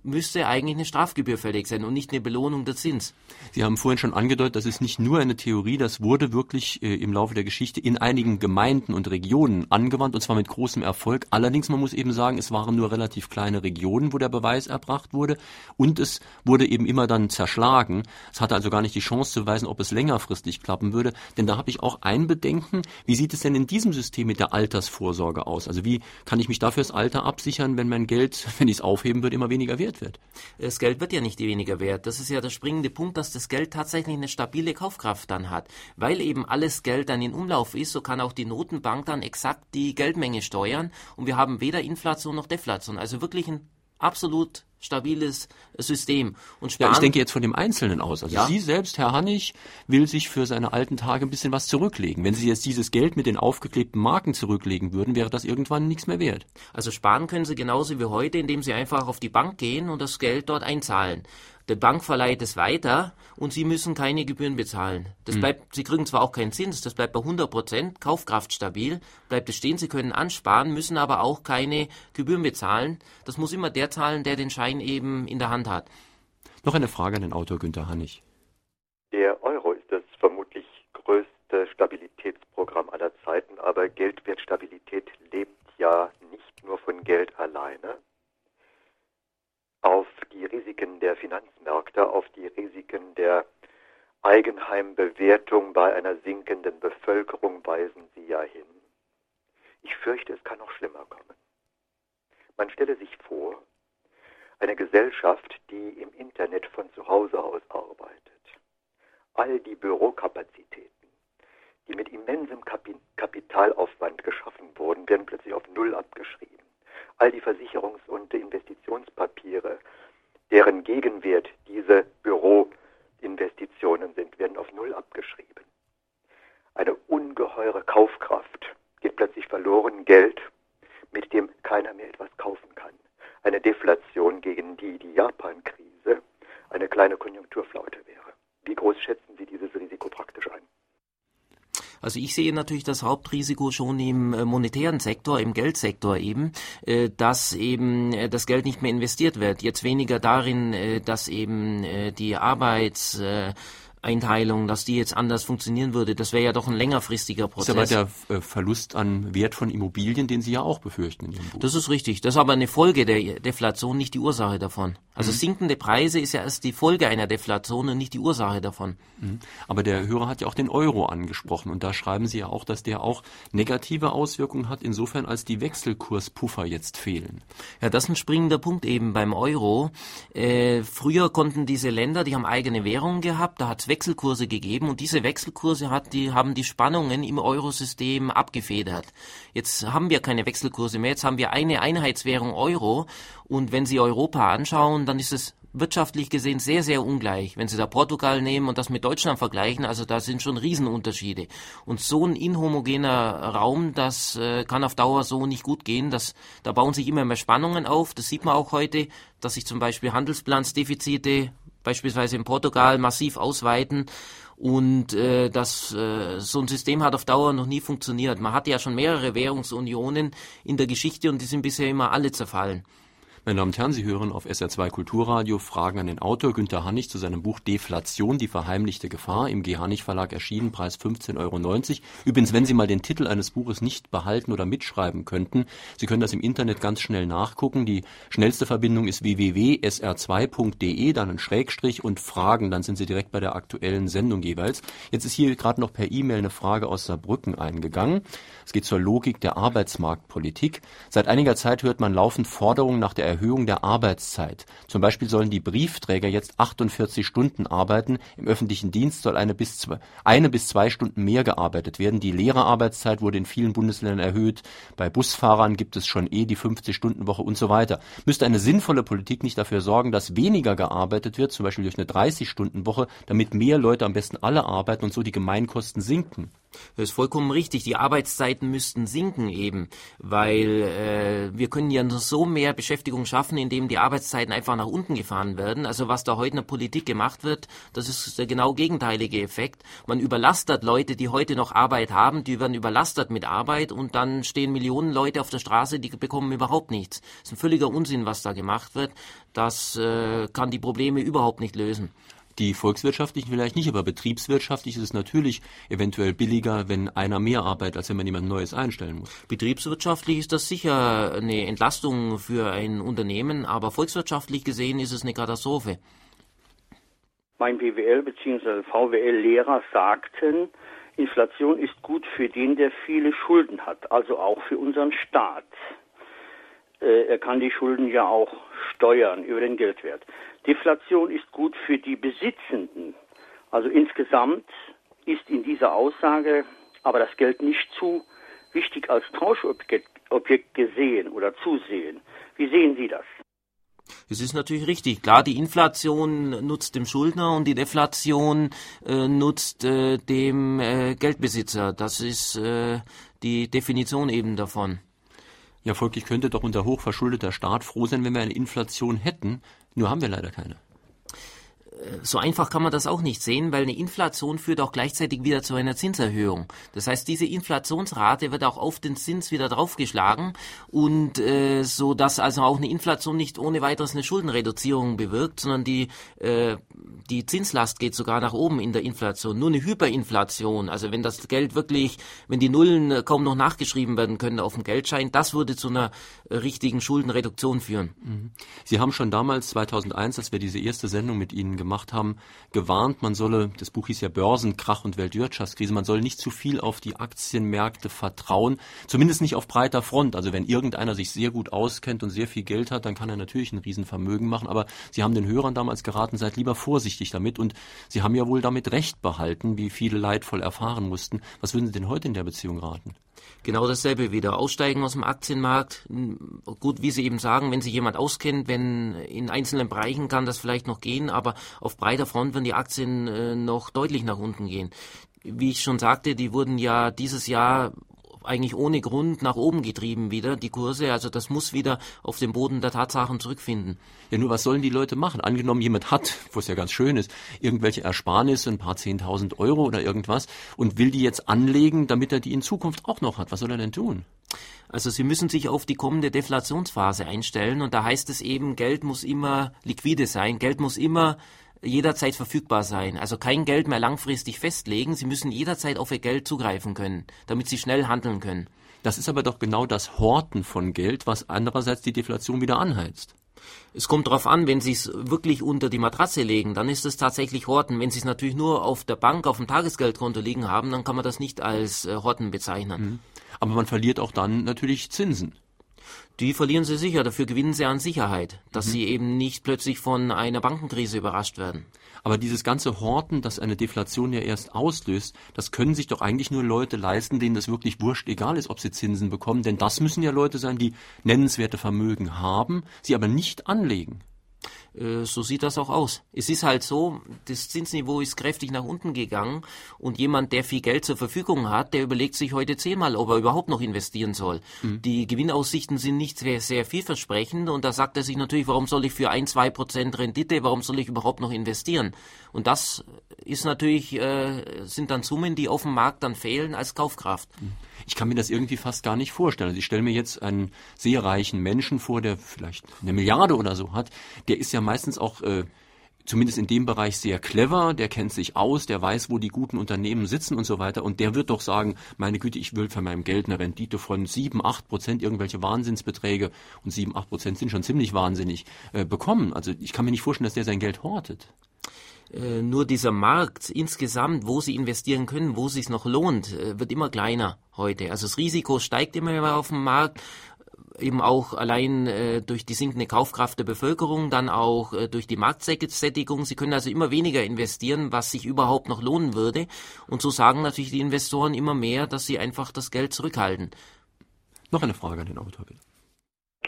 Speaker 3: müsste eigentlich eine Strafgebühr fällig sein und nicht eine Belohnung der Zins.
Speaker 2: Sie haben vorhin schon angedeutet, das ist nicht nur eine Theorie, das wurde wirklich äh, im Laufe der Geschichte in einigen Gemeinden und Regionen angewandt und zwar mit großem Erfolg. Allerdings, man muss eben sagen, es waren nur relativ kleine Regionen, wo der Beweis erbracht wurde und es wurde eben immer dann zerschlagen. Es hatte also gar nicht die Chance zu beweisen, ob es längerfristig klappen würde, denn da habe ich auch ein Bedenken. Wie sieht es denn in diesem System mit der Altersvorsorge aus? Also wie kann ich mich dafür das Alter absichern, wenn mein Geld, [laughs] wenn ich es aufheben würde, immer weniger wert wird.
Speaker 3: Das Geld wird ja nicht weniger wert. Das ist ja der springende Punkt, dass das Geld tatsächlich eine stabile Kaufkraft dann hat. Weil eben alles Geld dann in Umlauf ist, so kann auch die Notenbank dann exakt die Geldmenge steuern und wir haben weder Inflation noch Deflation. Also wirklich ein absolut stabiles System.
Speaker 2: Und Sparen, ja, ich denke jetzt von dem Einzelnen aus. Also ja. Sie selbst, Herr Hannig, will sich für seine alten Tage ein bisschen was zurücklegen. Wenn Sie jetzt dieses Geld mit den aufgeklebten Marken zurücklegen würden, wäre das irgendwann nichts mehr wert.
Speaker 3: Also sparen können Sie genauso wie heute, indem Sie einfach auf die Bank gehen und das Geld dort einzahlen. Die Bank verleiht es weiter und Sie müssen keine Gebühren bezahlen. Das hm. bleibt, Sie kriegen zwar auch keinen Zins, das bleibt bei 100 Prozent, Kaufkraft stabil, bleibt es stehen, Sie können ansparen, müssen aber auch keine Gebühren bezahlen. Das muss immer der zahlen, der den Schein eben in der Hand hat.
Speaker 2: Noch eine Frage an den Autor Günter Hannig.
Speaker 5: Der Euro ist das vermutlich größte Stabilitätsprogramm aller Zeiten, aber Geldwertstabilität lebt ja nicht nur von Geld alleine, auf die Risiken der Finanzmärkte, auf die Risiken der Eigenheimbewertung bei einer sinkenden Bevölkerung weisen Sie ja hin. Ich fürchte, es kann noch schlimmer kommen. Man stelle sich vor, eine Gesellschaft, die im Internet von zu Hause aus arbeitet. All die Bürokapazitäten, die mit immensem Kapitalaufwand geschaffen wurden, werden plötzlich auf Null abgeschrieben all die Versicherungs- und Investitionspapiere, deren Gegenwert diese Büroinvestitionen sind, werden auf Null abgeschrieben. Eine ungeheure Kaufkraft geht plötzlich verloren, Geld, mit dem keiner mehr etwas kaufen kann. Eine Deflation, gegen die die Japan-Krise eine kleine Konjunkturflaute wäre. Wie groß schätzen Sie dieses Risiko praktisch ein?
Speaker 3: Also ich sehe natürlich das Hauptrisiko schon im äh, monetären Sektor, im Geldsektor eben, äh, dass eben äh, das Geld nicht mehr investiert wird. Jetzt weniger darin, dass eben die Arbeits Einteilung, dass die jetzt anders funktionieren würde, das wäre ja doch ein längerfristiger Prozess.
Speaker 2: Das ist aber der äh, Verlust an Wert von Immobilien, den Sie ja auch befürchten in Ihrem
Speaker 3: Buch. Das ist richtig. Das ist aber eine Folge der Deflation, nicht die Ursache davon. Also mhm. sinkende Preise ist ja erst die Folge einer Deflation und nicht die Ursache davon.
Speaker 2: Mhm. Aber der Hörer hat ja auch den Euro angesprochen und da schreiben Sie ja auch, dass der auch negative Auswirkungen hat, insofern als die Wechselkurspuffer jetzt fehlen.
Speaker 3: Ja, das ist ein springender Punkt eben beim Euro. Äh, früher konnten diese Länder, die haben eigene Währungen gehabt, da hat Wechselkurse gegeben und diese Wechselkurse hat die, haben die Spannungen im Eurosystem abgefedert. Jetzt haben wir keine Wechselkurse mehr, jetzt haben wir eine Einheitswährung Euro und wenn Sie Europa anschauen, dann ist es wirtschaftlich gesehen sehr, sehr ungleich. Wenn Sie da Portugal nehmen und das mit Deutschland vergleichen, also da sind schon Riesenunterschiede. Und so ein inhomogener Raum, das äh, kann auf Dauer so nicht gut gehen. Das, da bauen sich immer mehr Spannungen auf. Das sieht man auch heute, dass sich zum Beispiel Handelsbilanzdefizite beispielsweise in Portugal massiv ausweiten. Und äh, das, äh, so ein System hat auf Dauer noch nie funktioniert. Man hatte ja schon mehrere Währungsunionen in der Geschichte und die sind bisher immer alle zerfallen.
Speaker 2: Meine Damen und Herren, Sie hören auf SR2 Kulturradio Fragen an den Autor Günter Hannig zu seinem Buch Deflation, die verheimlichte Gefahr, im G. Hannig Verlag erschienen, Preis 15,90 Euro. Übrigens, wenn Sie mal den Titel eines Buches nicht behalten oder mitschreiben könnten, Sie können das im Internet ganz schnell nachgucken. Die schnellste Verbindung ist www.sr2.de, dann ein Schrägstrich und Fragen, dann sind Sie direkt bei der aktuellen Sendung jeweils. Jetzt ist hier gerade noch per E-Mail eine Frage aus Saarbrücken eingegangen. Es geht zur Logik der Arbeitsmarktpolitik. Seit einiger Zeit hört man laufend Forderungen nach der Erhöhung der Arbeitszeit. Zum Beispiel sollen die Briefträger jetzt 48 Stunden arbeiten. Im öffentlichen Dienst soll eine bis zwei, eine bis zwei Stunden mehr gearbeitet werden. Die Lehrerarbeitszeit wurde in vielen Bundesländern erhöht. Bei Busfahrern gibt es schon eh die 50-Stunden-Woche und so weiter. Müsste eine sinnvolle Politik nicht dafür sorgen, dass weniger gearbeitet wird, zum Beispiel durch eine 30-Stunden-Woche, damit mehr Leute am besten alle arbeiten und so die Gemeinkosten sinken?
Speaker 3: Das ist vollkommen richtig. Die Arbeitszeiten müssten sinken eben, weil äh, wir können ja nur so mehr Beschäftigung schaffen, indem die Arbeitszeiten einfach nach unten gefahren werden. Also was da heute in der Politik gemacht wird, das ist der genau gegenteilige Effekt. Man überlastet Leute, die heute noch Arbeit haben, die werden überlastet mit Arbeit und dann stehen Millionen Leute auf der Straße, die bekommen überhaupt nichts. Das ist ein völliger Unsinn, was da gemacht wird. Das äh, kann die Probleme überhaupt nicht lösen.
Speaker 2: Die volkswirtschaftlichen vielleicht nicht, aber betriebswirtschaftlich ist es natürlich eventuell billiger, wenn einer mehr arbeitet, als wenn man jemand Neues einstellen muss.
Speaker 3: Betriebswirtschaftlich ist das sicher eine Entlastung für ein Unternehmen, aber volkswirtschaftlich gesehen ist es eine Katastrophe.
Speaker 6: Mein BWL bzw. VWL-Lehrer sagten, Inflation ist gut für den, der viele Schulden hat, also auch für unseren Staat. Äh, er kann die Schulden ja auch steuern über den Geldwert. Deflation ist gut für die Besitzenden. Also insgesamt ist in dieser Aussage aber das Geld nicht zu wichtig als Tauschobjekt Objekt gesehen oder zusehen. Wie sehen Sie das?
Speaker 3: Es ist natürlich richtig. Klar, die Inflation nutzt dem Schuldner und die Deflation äh, nutzt äh, dem äh, Geldbesitzer. Das ist äh, die Definition eben davon.
Speaker 2: Ja, folglich könnte doch unser hochverschuldeter Staat froh sein, wenn wir eine Inflation hätten. Nur haben wir leider keine
Speaker 3: so einfach kann man das auch nicht sehen, weil eine Inflation führt auch gleichzeitig wieder zu einer Zinserhöhung. Das heißt, diese Inflationsrate wird auch auf den Zins wieder draufgeschlagen und äh, so dass also auch eine Inflation nicht ohne weiteres eine Schuldenreduzierung bewirkt, sondern die äh, die Zinslast geht sogar nach oben in der Inflation. Nur eine Hyperinflation, also wenn das Geld wirklich, wenn die Nullen kaum noch nachgeschrieben werden können auf dem Geldschein, das würde zu einer äh, richtigen Schuldenreduktion führen.
Speaker 2: Mhm. Sie haben schon damals 2001, als wir diese erste Sendung mit Ihnen gemacht gemacht haben, gewarnt, man solle, das Buch hieß ja Börsenkrach und Weltwirtschaftskrise, man soll nicht zu viel auf die Aktienmärkte vertrauen, zumindest nicht auf breiter Front. Also wenn irgendeiner sich sehr gut auskennt und sehr viel Geld hat, dann kann er natürlich ein Riesenvermögen machen, aber Sie haben den Hörern damals geraten, seid lieber vorsichtig damit und Sie haben ja wohl damit Recht behalten, wie viele leidvoll erfahren mussten. Was würden Sie denn heute in der Beziehung raten?
Speaker 3: Genau dasselbe wieder. Aussteigen aus dem Aktienmarkt. Gut, wie Sie eben sagen, wenn sich jemand auskennt, wenn in einzelnen Bereichen kann das vielleicht noch gehen, aber auf breiter Front werden die Aktien äh, noch deutlich nach unten gehen. Wie ich schon sagte, die wurden ja dieses Jahr eigentlich ohne Grund nach oben getrieben wieder, die Kurse. Also das muss wieder auf den Boden der Tatsachen zurückfinden.
Speaker 2: Ja, nur was sollen die Leute machen? Angenommen, jemand hat, wo es ja ganz schön ist, irgendwelche Ersparnisse, ein paar Zehntausend Euro oder irgendwas und will die jetzt anlegen, damit er die in Zukunft auch noch hat. Was soll er denn tun?
Speaker 3: Also Sie müssen sich auf die kommende Deflationsphase einstellen und da heißt es eben, Geld muss immer liquide sein, Geld muss immer jederzeit verfügbar sein. Also kein Geld mehr langfristig festlegen. Sie müssen jederzeit auf Ihr Geld zugreifen können, damit Sie schnell handeln können.
Speaker 2: Das ist aber doch genau das Horten von Geld, was andererseits die Deflation wieder anheizt.
Speaker 3: Es kommt darauf an, wenn Sie es wirklich unter die Matratze legen, dann ist es tatsächlich Horten. Wenn Sie es natürlich nur auf der Bank, auf dem Tagesgeldkonto liegen haben, dann kann man das nicht als äh, Horten bezeichnen. Mhm.
Speaker 2: Aber man verliert auch dann natürlich Zinsen.
Speaker 3: Die verlieren sie sicher, dafür gewinnen sie an Sicherheit, dass
Speaker 2: Mhm.
Speaker 3: sie eben nicht plötzlich von einer Bankenkrise überrascht werden.
Speaker 2: Aber dieses ganze Horten, das eine Deflation ja erst auslöst, das können sich doch eigentlich nur Leute leisten, denen das wirklich wurscht egal ist, ob sie Zinsen bekommen. Denn das müssen ja Leute sein, die nennenswerte Vermögen haben, sie aber nicht anlegen.
Speaker 3: Äh, so sieht das auch aus. Es ist halt so, das Zinsniveau ist kräftig nach unten gegangen und jemand, der viel Geld zur Verfügung hat, der überlegt sich heute zehnmal, ob er überhaupt noch investieren soll. Die Gewinnaussichten sind nicht sehr, sehr vielversprechend und da sagt er sich natürlich, warum soll ich für ein, zwei Prozent Rendite, warum soll ich überhaupt noch investieren? Und das ist natürlich, äh, sind dann Summen, die auf dem Markt dann fehlen als Kaufkraft.
Speaker 2: Ich kann mir das irgendwie fast gar nicht vorstellen. Also ich stelle mir jetzt einen sehr reichen Menschen vor, der vielleicht eine Milliarde oder so hat. Der ist ja meistens auch äh, zumindest in dem Bereich sehr clever, der kennt sich aus, der weiß, wo die guten Unternehmen sitzen und so weiter. Und der wird doch sagen, meine Güte, ich will für meinem Geld eine Rendite von 7, 8 Prozent, irgendwelche Wahnsinnsbeträge, und 7, 8 Prozent sind schon ziemlich wahnsinnig, äh, bekommen. Also ich kann mir nicht vorstellen, dass der sein Geld hortet.
Speaker 3: Äh, nur dieser Markt insgesamt, wo sie investieren können, wo es sich noch lohnt, äh, wird immer kleiner heute. Also das Risiko steigt immer mehr auf dem Markt, äh, eben auch allein äh, durch die sinkende Kaufkraft der Bevölkerung, dann auch äh, durch die Marktsättigung. Sie können also immer weniger investieren, was sich überhaupt noch lohnen würde. Und so sagen natürlich die Investoren immer mehr, dass sie einfach das Geld zurückhalten.
Speaker 2: Noch eine Frage an den Autor, bitte.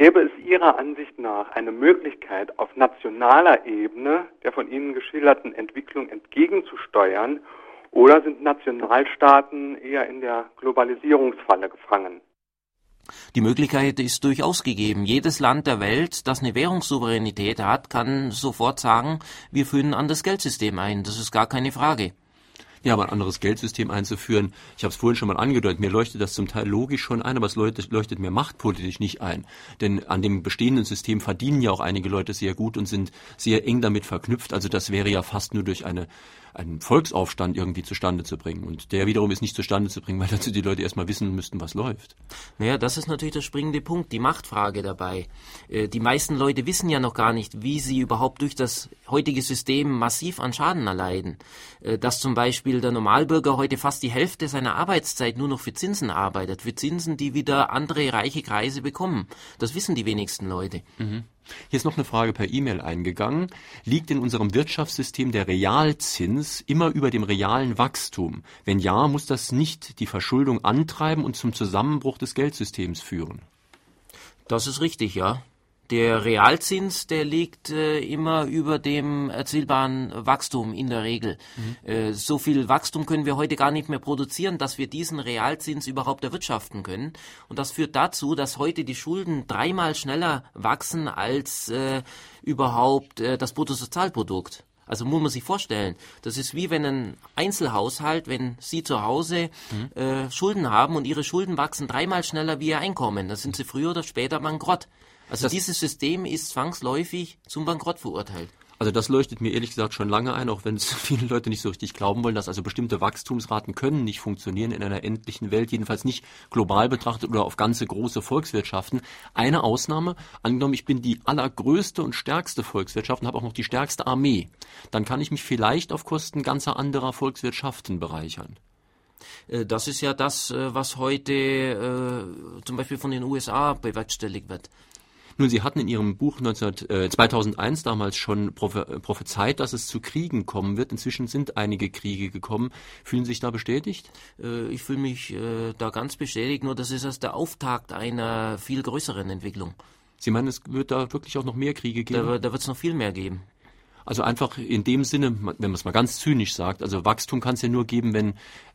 Speaker 7: Gäbe es Ihrer Ansicht nach eine Möglichkeit, auf nationaler Ebene der von Ihnen geschilderten Entwicklung entgegenzusteuern, oder sind Nationalstaaten eher in der Globalisierungsfalle gefangen?
Speaker 3: Die Möglichkeit ist durchaus gegeben. Jedes Land der Welt, das eine Währungssouveränität hat, kann sofort sagen, wir führen an das Geldsystem ein. Das ist gar keine Frage.
Speaker 2: Ja, aber ein anderes Geldsystem einzuführen, ich habe es vorhin schon mal angedeutet, mir leuchtet das zum Teil logisch schon ein, aber es leuchtet, leuchtet mir machtpolitisch nicht ein. Denn an dem bestehenden System verdienen ja auch einige Leute sehr gut und sind sehr eng damit verknüpft. Also das wäre ja fast nur durch eine einen Volksaufstand irgendwie zustande zu bringen. Und der wiederum ist nicht zustande zu bringen, [laughs] weil dazu die Leute erstmal wissen müssten, was läuft.
Speaker 3: Naja, das ist natürlich der springende Punkt, die Machtfrage dabei. Äh, die meisten Leute wissen ja noch gar nicht, wie sie überhaupt durch das heutige System massiv an Schaden erleiden. Äh, dass zum Beispiel der Normalbürger heute fast die Hälfte seiner Arbeitszeit nur noch für Zinsen arbeitet, für Zinsen, die wieder andere reiche Kreise bekommen. Das wissen die wenigsten Leute.
Speaker 2: Mhm. Hier ist noch eine Frage per E-Mail eingegangen. Liegt in unserem Wirtschaftssystem der Realzins immer über dem realen Wachstum? Wenn ja, muss das nicht die Verschuldung antreiben und zum Zusammenbruch des Geldsystems führen?
Speaker 3: Das ist richtig, ja. Der Realzins, der liegt äh, immer über dem erzielbaren Wachstum in der Regel. Mhm. Äh, so viel Wachstum können wir heute gar nicht mehr produzieren, dass wir diesen Realzins überhaupt erwirtschaften können. Und das führt dazu, dass heute die Schulden dreimal schneller wachsen als äh, überhaupt äh, das Bruttosozialprodukt. Also muss man sich vorstellen, das ist wie wenn ein Einzelhaushalt, wenn Sie zu Hause mhm. äh, Schulden haben und Ihre Schulden wachsen dreimal schneller wie Ihr Einkommen, dann sind Sie früher oder später bankrott. Also das dieses System ist zwangsläufig zum Bankrott verurteilt.
Speaker 2: Also das leuchtet mir ehrlich gesagt schon lange ein, auch wenn es [laughs] viele Leute nicht so richtig glauben wollen, dass also bestimmte Wachstumsraten können nicht funktionieren in einer endlichen Welt, jedenfalls nicht global betrachtet oder auf ganze große Volkswirtschaften. Eine Ausnahme, angenommen, ich bin die allergrößte und stärkste Volkswirtschaft und habe auch noch die stärkste Armee, dann kann ich mich vielleicht auf Kosten ganzer anderer Volkswirtschaften bereichern.
Speaker 3: Das ist ja das, was heute äh, zum Beispiel von den USA bewerkstelligt wird.
Speaker 2: Nun, Sie hatten in Ihrem Buch 19, äh, 2001 damals schon prophe prophezeit, dass es zu Kriegen kommen wird. Inzwischen sind einige Kriege gekommen. Fühlen Sie sich da bestätigt?
Speaker 3: Äh, ich fühle mich äh, da ganz bestätigt, nur das ist erst der Auftakt einer viel größeren Entwicklung.
Speaker 2: Sie meinen, es wird da wirklich auch noch mehr Kriege geben?
Speaker 3: Da, da wird es noch viel mehr geben.
Speaker 2: Also einfach in dem Sinne, wenn man es mal ganz zynisch sagt, also Wachstum kann es ja nur geben, wenn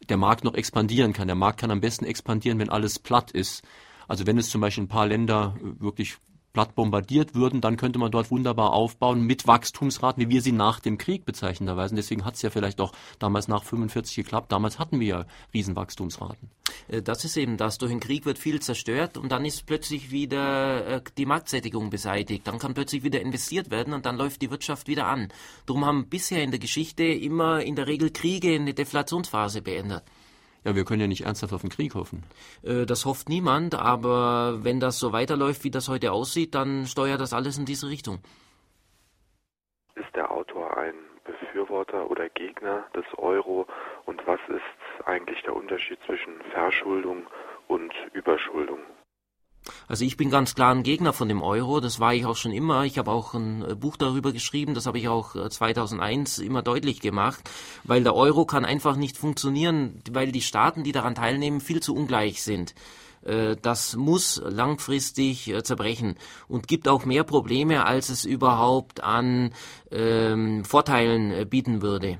Speaker 2: der Markt noch expandieren kann. Der Markt kann am besten expandieren, wenn alles platt ist. Also wenn es zum Beispiel ein paar Länder wirklich platt bombardiert würden, dann könnte man dort wunderbar aufbauen mit Wachstumsraten, wie wir sie nach dem Krieg bezeichnenderweise. Deswegen hat es ja vielleicht auch damals nach 45 geklappt. Damals hatten wir ja Riesenwachstumsraten.
Speaker 3: Das ist eben das. Durch den Krieg wird viel zerstört und dann ist plötzlich wieder die Marktsättigung beseitigt. Dann kann plötzlich wieder investiert werden und dann läuft die Wirtschaft wieder an. Darum haben bisher in der Geschichte immer in der Regel Kriege eine Deflationsphase beendet.
Speaker 2: Ja, wir können ja nicht ernsthaft auf den Krieg hoffen.
Speaker 3: Das hofft niemand, aber wenn das so weiterläuft, wie das heute aussieht, dann steuert das alles in diese Richtung.
Speaker 8: Ist der Autor ein Befürworter oder Gegner des Euro und was ist eigentlich der Unterschied zwischen Verschuldung und Überschuldung?
Speaker 3: Also ich bin ganz klar ein Gegner von dem Euro, das war ich auch schon immer. Ich habe auch ein äh, Buch darüber geschrieben, das habe ich auch 2001 äh, immer deutlich gemacht, weil der Euro kann einfach nicht funktionieren, weil die Staaten, die daran teilnehmen, viel zu ungleich sind. Äh, das muss langfristig zerbrechen und gibt auch mehr Probleme, als es überhaupt an ähm, Vorteilen bieten würde.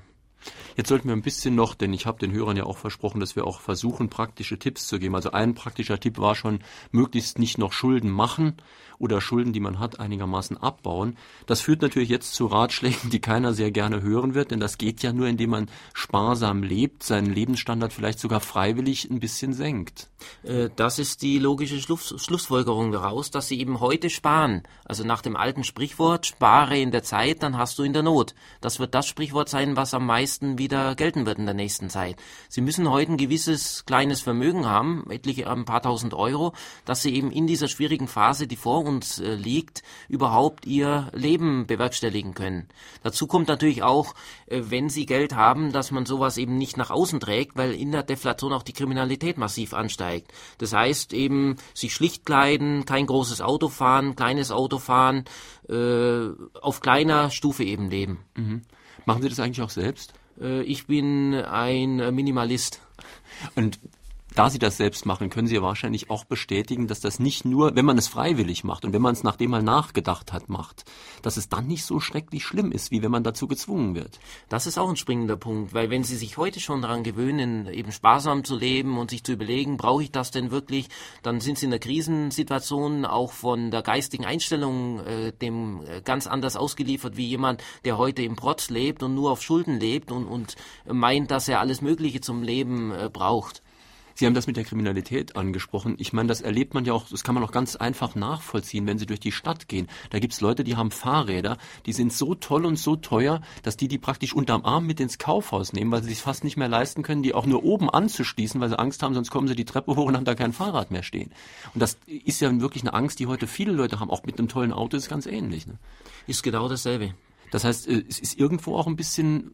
Speaker 2: Jetzt sollten wir ein bisschen noch, denn ich habe den Hörern ja auch versprochen, dass wir auch versuchen, praktische Tipps zu geben. Also ein praktischer Tipp war schon, möglichst nicht noch Schulden machen oder Schulden, die man hat, einigermaßen abbauen. Das führt natürlich jetzt zu Ratschlägen, die keiner sehr gerne hören wird, denn das geht ja nur, indem man sparsam lebt, seinen Lebensstandard vielleicht sogar freiwillig ein bisschen senkt.
Speaker 3: Äh, das ist die logische Schluss, Schlussfolgerung daraus, dass sie eben heute sparen. Also nach dem alten Sprichwort, spare in der Zeit, dann hast du in der Not. Das wird das Sprichwort sein, was am meisten wieder gelten wird in der nächsten Zeit. Sie müssen heute ein gewisses kleines Vermögen haben, etliche ein paar tausend Euro, dass sie eben in dieser schwierigen Phase, die vor uns äh, liegt, überhaupt ihr Leben bewerkstelligen können. Dazu kommt natürlich auch, äh, wenn sie Geld haben, dass man sowas eben nicht nach außen trägt, weil in der Deflation auch die Kriminalität massiv ansteigt. Das heißt eben, sich schlicht kleiden, kein großes Auto fahren, kleines Auto fahren, äh, auf kleiner Stufe eben leben.
Speaker 2: Mhm. Machen Sie das eigentlich auch selbst?
Speaker 3: Äh, ich bin ein Minimalist.
Speaker 2: Und da Sie das selbst machen, können Sie ja wahrscheinlich auch bestätigen, dass das nicht nur, wenn man es freiwillig macht und wenn man es nachdem mal nachgedacht hat, macht, dass es dann nicht so schrecklich schlimm ist, wie wenn man dazu gezwungen wird.
Speaker 3: Das ist auch ein springender Punkt, weil wenn Sie sich heute schon daran gewöhnen, eben sparsam zu leben und sich zu überlegen, brauche ich das denn wirklich, dann sind Sie in der Krisensituation auch von der geistigen Einstellung äh, dem äh, ganz anders ausgeliefert wie jemand, der heute im Protz lebt und nur auf Schulden lebt und, und meint, dass er alles Mögliche zum Leben äh, braucht.
Speaker 2: Sie haben das mit der Kriminalität angesprochen. Ich meine, das erlebt man ja auch, das kann man auch ganz einfach nachvollziehen, wenn Sie durch die Stadt gehen. Da gibt's Leute, die haben Fahrräder, die sind so toll und so teuer, dass die die praktisch unterm Arm mit ins Kaufhaus nehmen, weil sie sich fast nicht mehr leisten können, die auch nur oben anzuschließen, weil sie Angst haben, sonst kommen sie die Treppe hoch und haben da kein Fahrrad mehr stehen. Und das ist ja wirklich eine Angst, die heute viele Leute haben. Auch mit einem tollen Auto ist ganz ähnlich. Ne?
Speaker 3: Ist genau dasselbe.
Speaker 2: Das heißt, äh, es ist irgendwo auch ein bisschen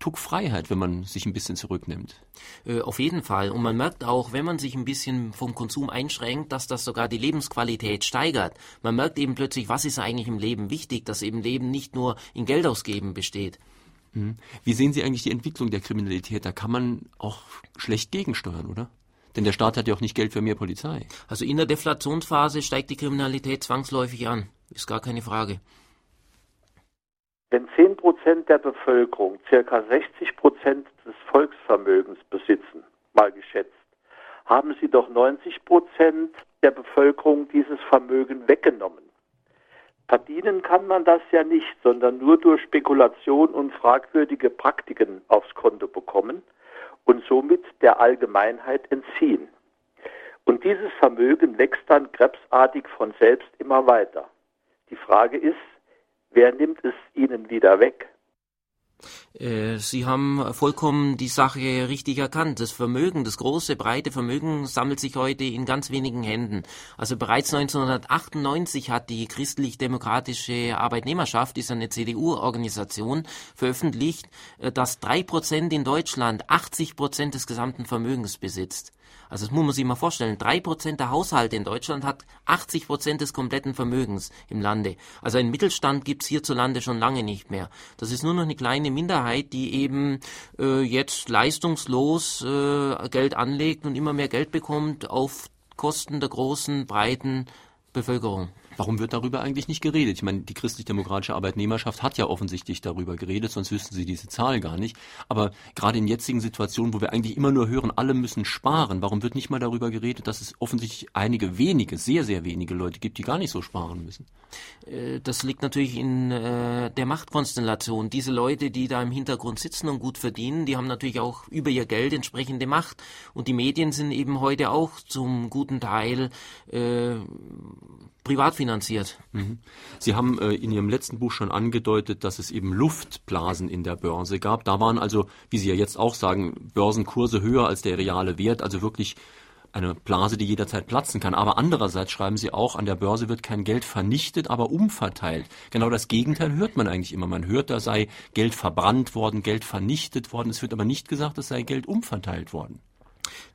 Speaker 2: Tuck Freiheit, wenn man sich ein bisschen zurücknimmt.
Speaker 3: Äh, auf jeden Fall. Und man merkt auch, wenn man sich ein bisschen vom Konsum einschränkt, dass das sogar die Lebensqualität steigert. Man merkt eben plötzlich, was ist eigentlich im Leben wichtig, dass eben Leben nicht nur in Geld ausgeben besteht.
Speaker 2: Mhm. Wie sehen Sie eigentlich die Entwicklung der Kriminalität? Da kann man auch schlecht gegensteuern, oder? Denn der Staat hat ja auch nicht Geld für mehr Polizei.
Speaker 3: Also in der Deflationsphase steigt die Kriminalität zwangsläufig an. Ist gar keine Frage.
Speaker 9: Wenn 10 Prozent der Bevölkerung circa 60 Prozent des Volksvermögens besitzen, mal geschätzt, haben sie doch 90 Prozent der Bevölkerung dieses Vermögen weggenommen. Verdienen kann man das ja nicht, sondern nur durch Spekulation und fragwürdige Praktiken aufs Konto bekommen und somit der Allgemeinheit entziehen. Und dieses Vermögen wächst dann krebsartig von selbst immer weiter. Die Frage ist, Wer nimmt es ihnen wieder weg?
Speaker 3: Äh, Sie haben vollkommen die Sache richtig erkannt. Das Vermögen, das große, breite Vermögen sammelt sich heute in ganz wenigen Händen. Also bereits 1998 hat die christlich-demokratische Arbeitnehmerschaft, ist eine CDU-Organisation, veröffentlicht, äh, dass drei Prozent in Deutschland 80 Prozent des gesamten Vermögens besitzt. Also das muss man sich mal vorstellen. Drei Prozent der Haushalte in Deutschland hat 80 Prozent des kompletten Vermögens im Lande. Also einen Mittelstand gibt's hierzulande schon lange nicht mehr. Das ist nur noch eine kleine Minderheit, die eben äh, jetzt leistungslos äh, Geld anlegt und immer mehr Geld bekommt auf Kosten der großen, breiten Bevölkerung.
Speaker 2: Warum wird darüber eigentlich nicht geredet? Ich meine, die christlich-demokratische Arbeitnehmerschaft hat ja offensichtlich darüber geredet, sonst wüssten sie diese Zahl gar nicht. Aber gerade in jetzigen Situationen, wo wir eigentlich immer nur hören, alle müssen sparen, warum wird nicht mal darüber geredet, dass es offensichtlich einige wenige, sehr, sehr wenige Leute gibt, die gar nicht so sparen müssen?
Speaker 3: Äh, das liegt natürlich in äh, der Machtkonstellation. Diese Leute, die da im Hintergrund sitzen und gut verdienen, die haben natürlich auch über ihr Geld entsprechende Macht. Und die Medien sind eben heute auch zum guten Teil äh, privat finanziert. Mhm.
Speaker 2: Sie haben äh, in Ihrem letzten Buch schon angedeutet, dass es eben Luftblasen in der Börse gab. Da waren also, wie Sie ja jetzt auch sagen, Börsenkurse höher als der reale Wert, also wirklich eine Blase, die jederzeit platzen kann. Aber andererseits schreiben Sie auch, an der Börse wird kein Geld vernichtet, aber umverteilt. Genau das Gegenteil hört man eigentlich immer. Man hört, da sei Geld verbrannt worden, Geld vernichtet worden. Es wird aber nicht gesagt, es sei Geld umverteilt worden.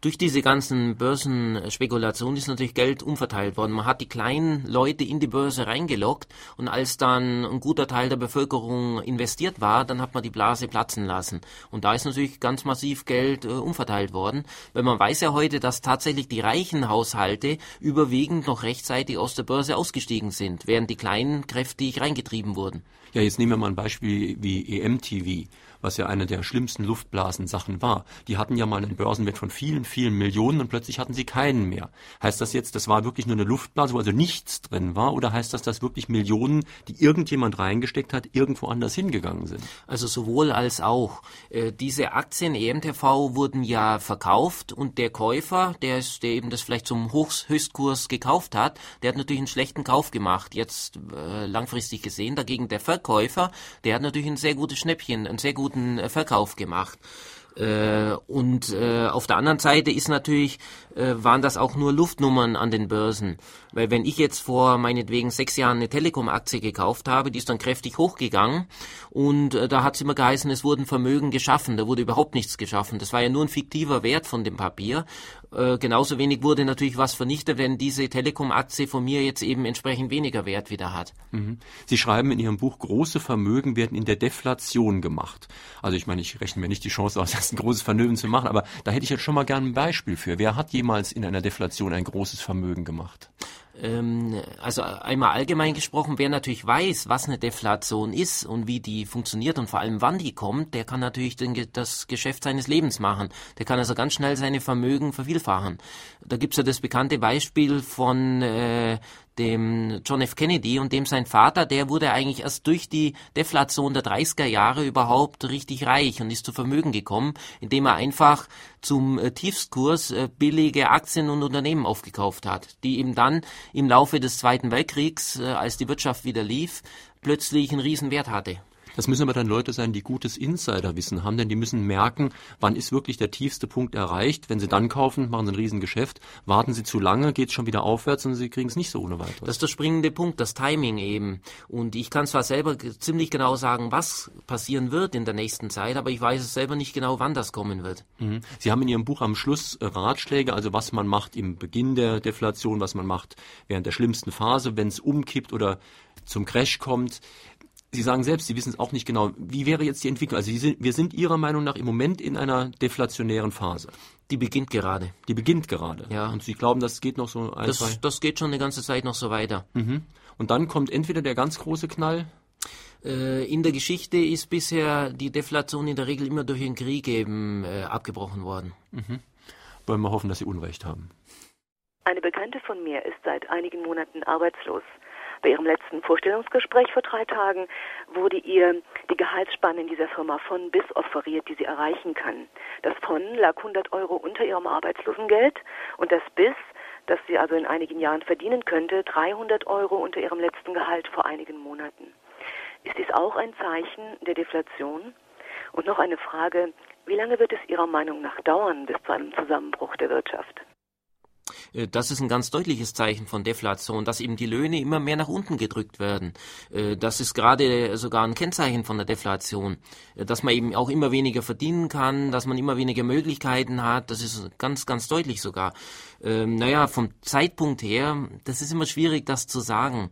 Speaker 3: Durch diese ganzen Börsenspekulationen ist natürlich Geld umverteilt worden. Man hat die kleinen Leute in die Börse reingelockt und als dann ein guter Teil der Bevölkerung investiert war, dann hat man die Blase platzen lassen. Und da ist natürlich ganz massiv Geld äh, umverteilt worden, weil man weiß ja heute, dass tatsächlich die reichen Haushalte überwiegend noch rechtzeitig aus der Börse ausgestiegen sind, während die kleinen kräftig reingetrieben wurden.
Speaker 2: Ja, jetzt nehmen wir mal ein Beispiel wie EMTV was ja eine der schlimmsten Luftblasensachen war. Die hatten ja mal einen Börsenwert von vielen, vielen Millionen und plötzlich hatten sie keinen mehr. Heißt das jetzt, das war wirklich nur eine Luftblase, wo also nichts drin war, oder heißt das, dass wirklich Millionen, die irgendjemand reingesteckt hat, irgendwo anders hingegangen sind?
Speaker 3: Also sowohl als auch. Äh, diese Aktien EMTV wurden ja verkauft und der Käufer, der, ist, der eben das vielleicht zum Höchstkurs gekauft hat, der hat natürlich einen schlechten Kauf gemacht, jetzt äh, langfristig gesehen. Dagegen der Verkäufer, der hat natürlich ein sehr gutes Schnäppchen, einen sehr guten guten äh, Verkauf gemacht. Äh, und äh, auf der anderen Seite ist natürlich, äh, waren das auch nur Luftnummern an den Börsen. Weil wenn ich jetzt vor meinetwegen sechs Jahren eine Telekom-Aktie gekauft habe, die ist dann kräftig hochgegangen und äh, da hat es immer geheißen, es wurden Vermögen geschaffen, da wurde überhaupt nichts geschaffen. Das war ja nur ein fiktiver Wert von dem Papier. Äh, genauso wenig wurde natürlich was vernichtet, wenn diese Telekom-Aktie von mir jetzt eben entsprechend weniger Wert wieder hat.
Speaker 2: Mhm. Sie schreiben in Ihrem Buch, große Vermögen werden in der Deflation gemacht. Also ich meine, ich rechne mir nicht die Chance aus, [laughs] das ein großes Vermögen zu machen, aber da hätte ich jetzt schon mal gerne ein Beispiel für. Wer hat jemals in einer Deflation ein großes Vermögen gemacht?
Speaker 3: Ähm, also einmal allgemein gesprochen, wer natürlich weiß, was eine Deflation ist und wie die funktioniert und vor allem wann die kommt, der kann natürlich den, das Geschäft seines Lebens machen. Der kann also ganz schnell seine Vermögen vervielfachen. Da gibt's ja das bekannte Beispiel von äh, dem John F. Kennedy und dem sein Vater, der wurde eigentlich erst durch die Deflation der 30er Jahre überhaupt richtig reich und ist zu Vermögen gekommen, indem er einfach zum äh, Tiefstkurs äh, billige Aktien und Unternehmen aufgekauft hat, die ihm dann im Laufe des Zweiten Weltkriegs, äh, als die Wirtschaft wieder lief, plötzlich einen Riesenwert hatte.
Speaker 2: Das müssen aber dann Leute sein, die gutes Insiderwissen haben, denn die müssen merken, wann ist wirklich der tiefste Punkt erreicht. Wenn sie dann kaufen, machen sie ein Riesengeschäft. Warten sie zu lange, geht es schon wieder aufwärts und sie kriegen es nicht so ohne weiteres.
Speaker 3: Das ist der springende Punkt, das Timing eben. Und ich kann zwar selber ziemlich genau sagen, was passieren wird in der nächsten Zeit, aber ich weiß es selber nicht genau, wann das kommen wird.
Speaker 2: Mhm. Sie haben in Ihrem Buch am Schluss äh, Ratschläge, also was man macht im Beginn der Deflation, was man macht während der schlimmsten Phase, wenn es umkippt oder zum Crash kommt. Sie sagen selbst, Sie wissen es auch nicht genau. Wie wäre jetzt die Entwicklung? Also sind, wir sind Ihrer Meinung nach im Moment in einer deflationären Phase.
Speaker 3: Die beginnt gerade.
Speaker 2: Die beginnt gerade.
Speaker 3: Ja.
Speaker 2: Und Sie glauben, das geht noch so
Speaker 3: ein, das, zwei? Das geht schon eine ganze Zeit noch so weiter.
Speaker 2: Mhm. Und dann kommt entweder der ganz große Knall.
Speaker 3: Äh, in der Geschichte ist bisher die Deflation in der Regel immer durch einen Krieg eben äh, abgebrochen worden.
Speaker 2: Mhm. Wollen wir hoffen, dass Sie Unrecht haben.
Speaker 10: Eine Bekannte von mir ist seit einigen Monaten arbeitslos. Bei ihrem letzten Vorstellungsgespräch vor drei Tagen wurde ihr die Gehaltsspanne in dieser Firma von bis offeriert, die sie erreichen kann. Das von lag 100 Euro unter ihrem Arbeitslosengeld und das bis, das sie also in einigen Jahren verdienen könnte, 300 Euro unter ihrem letzten Gehalt vor einigen Monaten. Ist dies auch ein Zeichen der Deflation? Und noch eine Frage, wie lange wird es Ihrer Meinung nach dauern bis zu einem Zusammenbruch der Wirtschaft?
Speaker 3: Äh, das ist ein ganz deutliches Zeichen von Deflation, dass eben die Löhne immer mehr nach unten gedrückt werden. Äh, das ist gerade sogar ein Kennzeichen von der Deflation, äh, dass man eben auch immer weniger verdienen kann, dass man immer weniger Möglichkeiten hat. Das ist ganz, ganz deutlich sogar. Ähm, naja, vom Zeitpunkt her, das ist immer schwierig, das zu sagen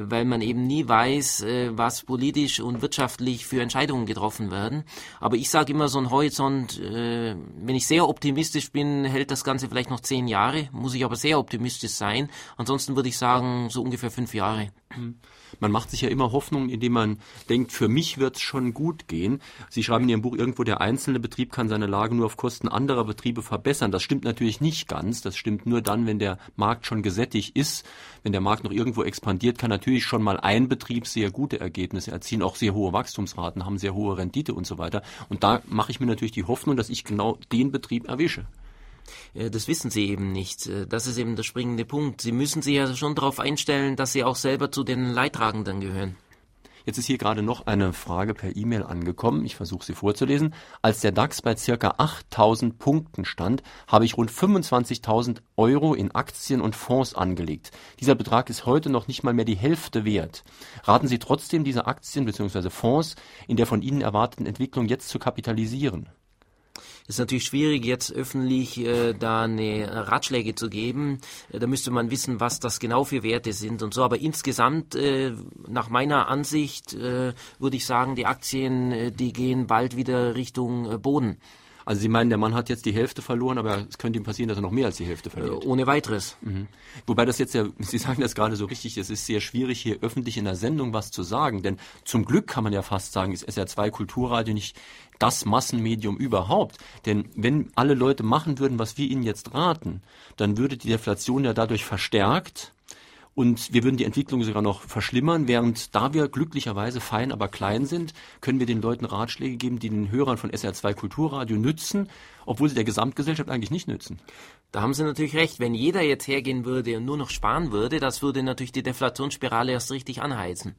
Speaker 3: weil man eben nie weiß, äh, was politisch und wirtschaftlich für Entscheidungen getroffen werden. Aber ich sage immer, so ein Horizont, äh, wenn ich sehr optimistisch bin, hält das Ganze vielleicht noch zehn Jahre, muss ich aber sehr optimistisch sein. Ansonsten würde ich sagen, so ungefähr fünf Jahre.
Speaker 2: Mhm. Man macht sich ja immer Hoffnung, indem man denkt, für mich wird es schon gut gehen. Sie schreiben in Ihrem Buch irgendwo, der einzelne Betrieb kann seine Lage nur auf Kosten anderer Betriebe verbessern. Das stimmt natürlich nicht ganz. Das stimmt nur dann, wenn der Markt schon gesättigt ist. Wenn der Markt noch irgendwo expandiert, kann natürlich schon mal ein Betrieb sehr gute Ergebnisse erzielen, auch sehr hohe Wachstumsraten, haben sehr hohe Rendite und so weiter. Und da mache ich mir natürlich die Hoffnung, dass ich genau den Betrieb erwische.
Speaker 3: Äh, das wissen sie eben nicht. Äh, das ist eben der springende Punkt. Sie müssen sich ja schon darauf einstellen, dass sie auch selber zu den Leidtragenden gehören.
Speaker 2: Jetzt ist hier gerade noch eine Frage per E-Mail angekommen. Ich versuche sie vorzulesen. Als der DAX bei circa 8000 Punkten stand, habe ich rund 25.000 Euro in Aktien und Fonds angelegt. Dieser Betrag ist heute noch nicht mal mehr die Hälfte wert. Raten Sie trotzdem, diese Aktien bzw. Fonds in der von Ihnen erwarteten Entwicklung jetzt zu kapitalisieren?
Speaker 3: Es ist natürlich schwierig, jetzt öffentlich äh, da eine Ratschläge zu geben. Äh, da müsste man wissen, was das genau für Werte sind und so. Aber insgesamt, äh, nach meiner Ansicht, äh, würde ich sagen, die Aktien, äh, die gehen bald wieder Richtung äh, Boden.
Speaker 2: Also Sie meinen, der Mann hat jetzt die Hälfte verloren, aber es könnte ihm passieren, dass er noch mehr als die Hälfte verliert.
Speaker 3: Ohne weiteres.
Speaker 2: Mhm. Wobei das jetzt ja, [laughs] Sie sagen das gerade so richtig, es ist sehr schwierig, hier öffentlich in der Sendung was zu sagen, denn zum Glück kann man ja fast sagen, ist SR2 Kulturradio nicht das Massenmedium überhaupt. Denn wenn alle Leute machen würden, was wir ihnen jetzt raten, dann würde die Deflation ja dadurch verstärkt und wir würden die Entwicklung sogar noch verschlimmern, während da wir glücklicherweise fein, aber klein sind, können wir den Leuten Ratschläge geben, die den Hörern von SR2 Kulturradio nützen, obwohl sie der Gesamtgesellschaft eigentlich nicht nützen.
Speaker 3: Da haben Sie natürlich recht. Wenn jeder jetzt hergehen würde und nur noch sparen würde, das würde natürlich die Deflationsspirale erst richtig anheizen.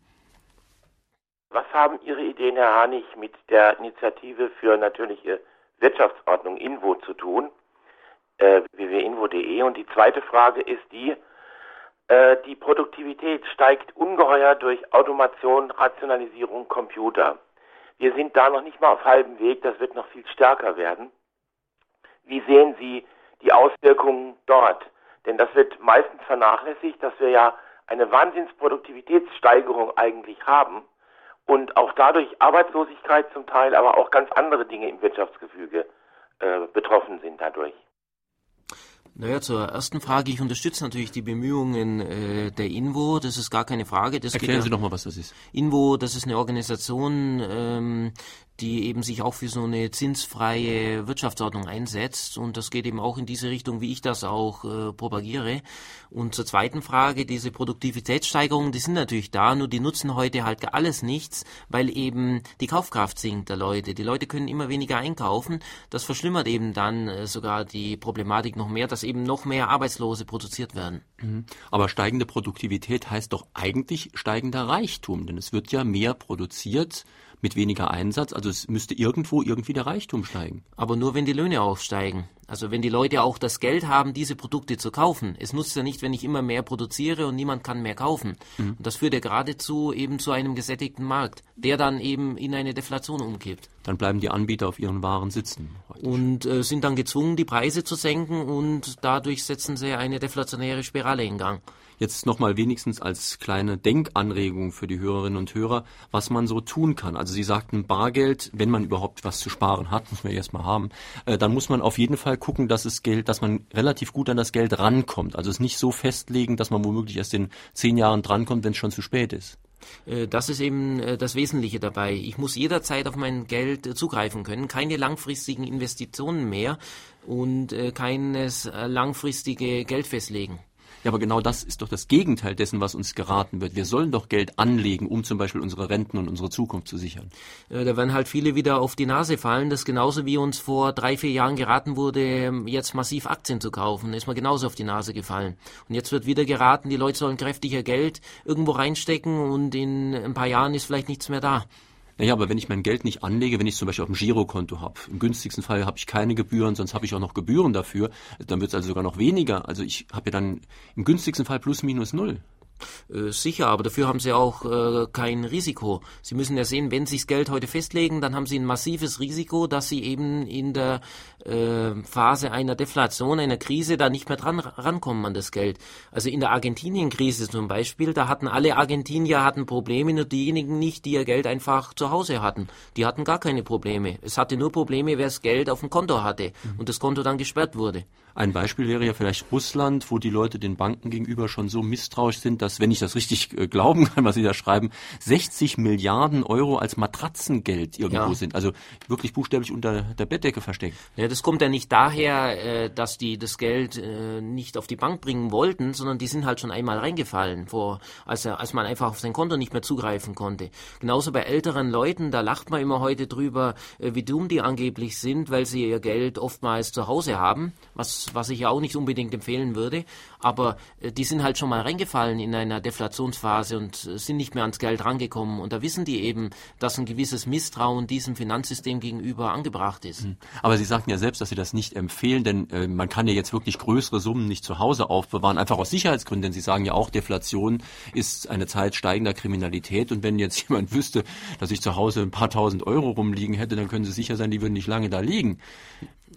Speaker 11: Was haben Ihre Ideen, Herr Hanig, mit der Initiative für natürliche Wirtschaftsordnung INVO zu tun? Äh, www.invo.de. Und die zweite Frage ist die, äh, die Produktivität steigt ungeheuer durch Automation, Rationalisierung, Computer. Wir sind da noch nicht mal auf halbem Weg, das wird noch viel stärker werden. Wie sehen Sie die Auswirkungen dort? Denn das wird meistens vernachlässigt, dass wir ja eine Wahnsinnsproduktivitätssteigerung eigentlich haben und auch dadurch Arbeitslosigkeit zum Teil, aber auch ganz andere Dinge im Wirtschaftsgefüge äh, betroffen sind dadurch.
Speaker 3: Naja, zur ersten Frage. Ich unterstütze natürlich die Bemühungen äh, der INVO. Das ist gar keine Frage. Das
Speaker 2: Erklären Sie doch mal, was das ist.
Speaker 3: INVO, das ist eine Organisation, ähm, die eben sich auch für so eine zinsfreie Wirtschaftsordnung einsetzt. Und das geht eben auch in diese Richtung, wie ich das auch äh, propagiere. Und zur zweiten Frage, diese Produktivitätssteigerungen, die sind natürlich da, nur die nutzen heute halt alles nichts, weil eben die Kaufkraft sinkt der Leute. Die Leute können immer weniger einkaufen. Das verschlimmert eben dann äh, sogar die Problematik noch mehr, dass eben noch mehr Arbeitslose produziert werden.
Speaker 2: Mhm. Aber steigende Produktivität heißt doch eigentlich steigender Reichtum, denn es wird ja mehr produziert mit weniger Einsatz. Also es müsste irgendwo irgendwie der Reichtum steigen.
Speaker 3: Aber nur wenn die Löhne aufsteigen. Also wenn die Leute auch das Geld haben, diese Produkte zu kaufen. Es nutzt ja nicht, wenn ich immer mehr produziere und niemand kann mehr kaufen. Mhm. Und das führt ja geradezu eben zu einem gesättigten Markt, der dann eben in eine Deflation umkippt.
Speaker 2: Dann bleiben die Anbieter auf ihren Waren sitzen.
Speaker 3: Und äh, sind dann gezwungen, die Preise zu senken und dadurch setzen sie eine deflationäre Spirale in Gang.
Speaker 2: Jetzt nochmal wenigstens als kleine Denkanregung für die Hörerinnen und Hörer, was man so tun kann. Also Sie sagten Bargeld, wenn man überhaupt was zu sparen hat, muss man erstmal haben, äh, dann muss man auf jeden Fall gucken, dass es Geld, dass man relativ gut an das Geld rankommt. Also es nicht so festlegen, dass man womöglich erst in zehn Jahren drankommt, wenn es schon zu spät ist.
Speaker 3: Äh, das ist eben äh, das Wesentliche dabei. Ich muss jederzeit auf mein Geld äh, zugreifen können. Keine langfristigen Investitionen mehr und keines langfristige Geld festlegen.
Speaker 2: Ja, aber genau das ist doch das Gegenteil dessen, was uns geraten wird. Wir sollen doch Geld anlegen, um zum Beispiel unsere Renten und unsere Zukunft zu sichern.
Speaker 3: Äh, da werden halt viele wieder auf die Nase fallen. Das ist genauso wie uns vor drei, vier Jahren geraten wurde, jetzt massiv Aktien zu kaufen. Ist man genauso auf die Nase gefallen. Und jetzt wird wieder geraten, die Leute sollen kräftiger Geld irgendwo reinstecken und in ein paar Jahren ist vielleicht nichts mehr da.
Speaker 2: Naja, aber wenn ich mein Geld nicht anlege, wenn ich zum Beispiel auf dem Girokonto habe, im günstigsten Fall habe ich keine Gebühren, sonst habe ich auch noch Gebühren dafür, dann wird es also sogar noch weniger. Also ich habe ja dann im günstigsten Fall plus minus null.
Speaker 3: Äh, sicher, aber dafür haben sie auch äh, kein Risiko. Sie müssen ja sehen, wenn sie das Geld heute festlegen, dann haben sie ein massives Risiko, dass sie eben in der äh, Phase einer Deflation, einer Krise, da nicht mehr dran rankommen an das Geld. Also in der Argentinien-Krise zum Beispiel, da hatten alle Argentinier hatten Probleme, nur diejenigen nicht, die ihr Geld einfach zu Hause hatten. Die hatten gar keine Probleme. Es hatte nur Probleme, wer das Geld auf dem Konto hatte mhm. und das Konto dann gesperrt wurde.
Speaker 2: Ein Beispiel wäre ja vielleicht Russland, wo die Leute den Banken gegenüber schon so misstrauisch sind, dass, wenn ich das richtig äh, glauben kann, was Sie da schreiben, 60 Milliarden Euro als Matratzengeld irgendwo ja. sind. Also wirklich buchstäblich unter der Bettdecke versteckt.
Speaker 3: Ja, das kommt ja nicht daher, äh, dass die das Geld äh, nicht auf die Bank bringen wollten, sondern die sind halt schon einmal reingefallen, vor, als, als man einfach auf sein Konto nicht mehr zugreifen konnte. Genauso bei älteren Leuten, da lacht man immer heute drüber, wie dumm die angeblich sind, weil sie ihr Geld oftmals zu Hause haben, was was ich ja auch nicht unbedingt empfehlen würde. Aber äh, die sind halt schon mal reingefallen in einer Deflationsphase und sind nicht mehr ans Geld rangekommen. Und da wissen die eben, dass ein gewisses Misstrauen diesem Finanzsystem gegenüber angebracht ist. Hm.
Speaker 2: Aber Sie sagten ja selbst, dass Sie das nicht empfehlen, denn äh, man kann ja jetzt wirklich größere Summen nicht zu Hause aufbewahren, einfach aus Sicherheitsgründen. Denn Sie sagen ja auch, Deflation ist eine Zeit steigender Kriminalität. Und wenn jetzt [laughs] jemand wüsste, dass ich zu Hause ein paar tausend Euro rumliegen hätte, dann können Sie sicher sein, die würden nicht lange da liegen.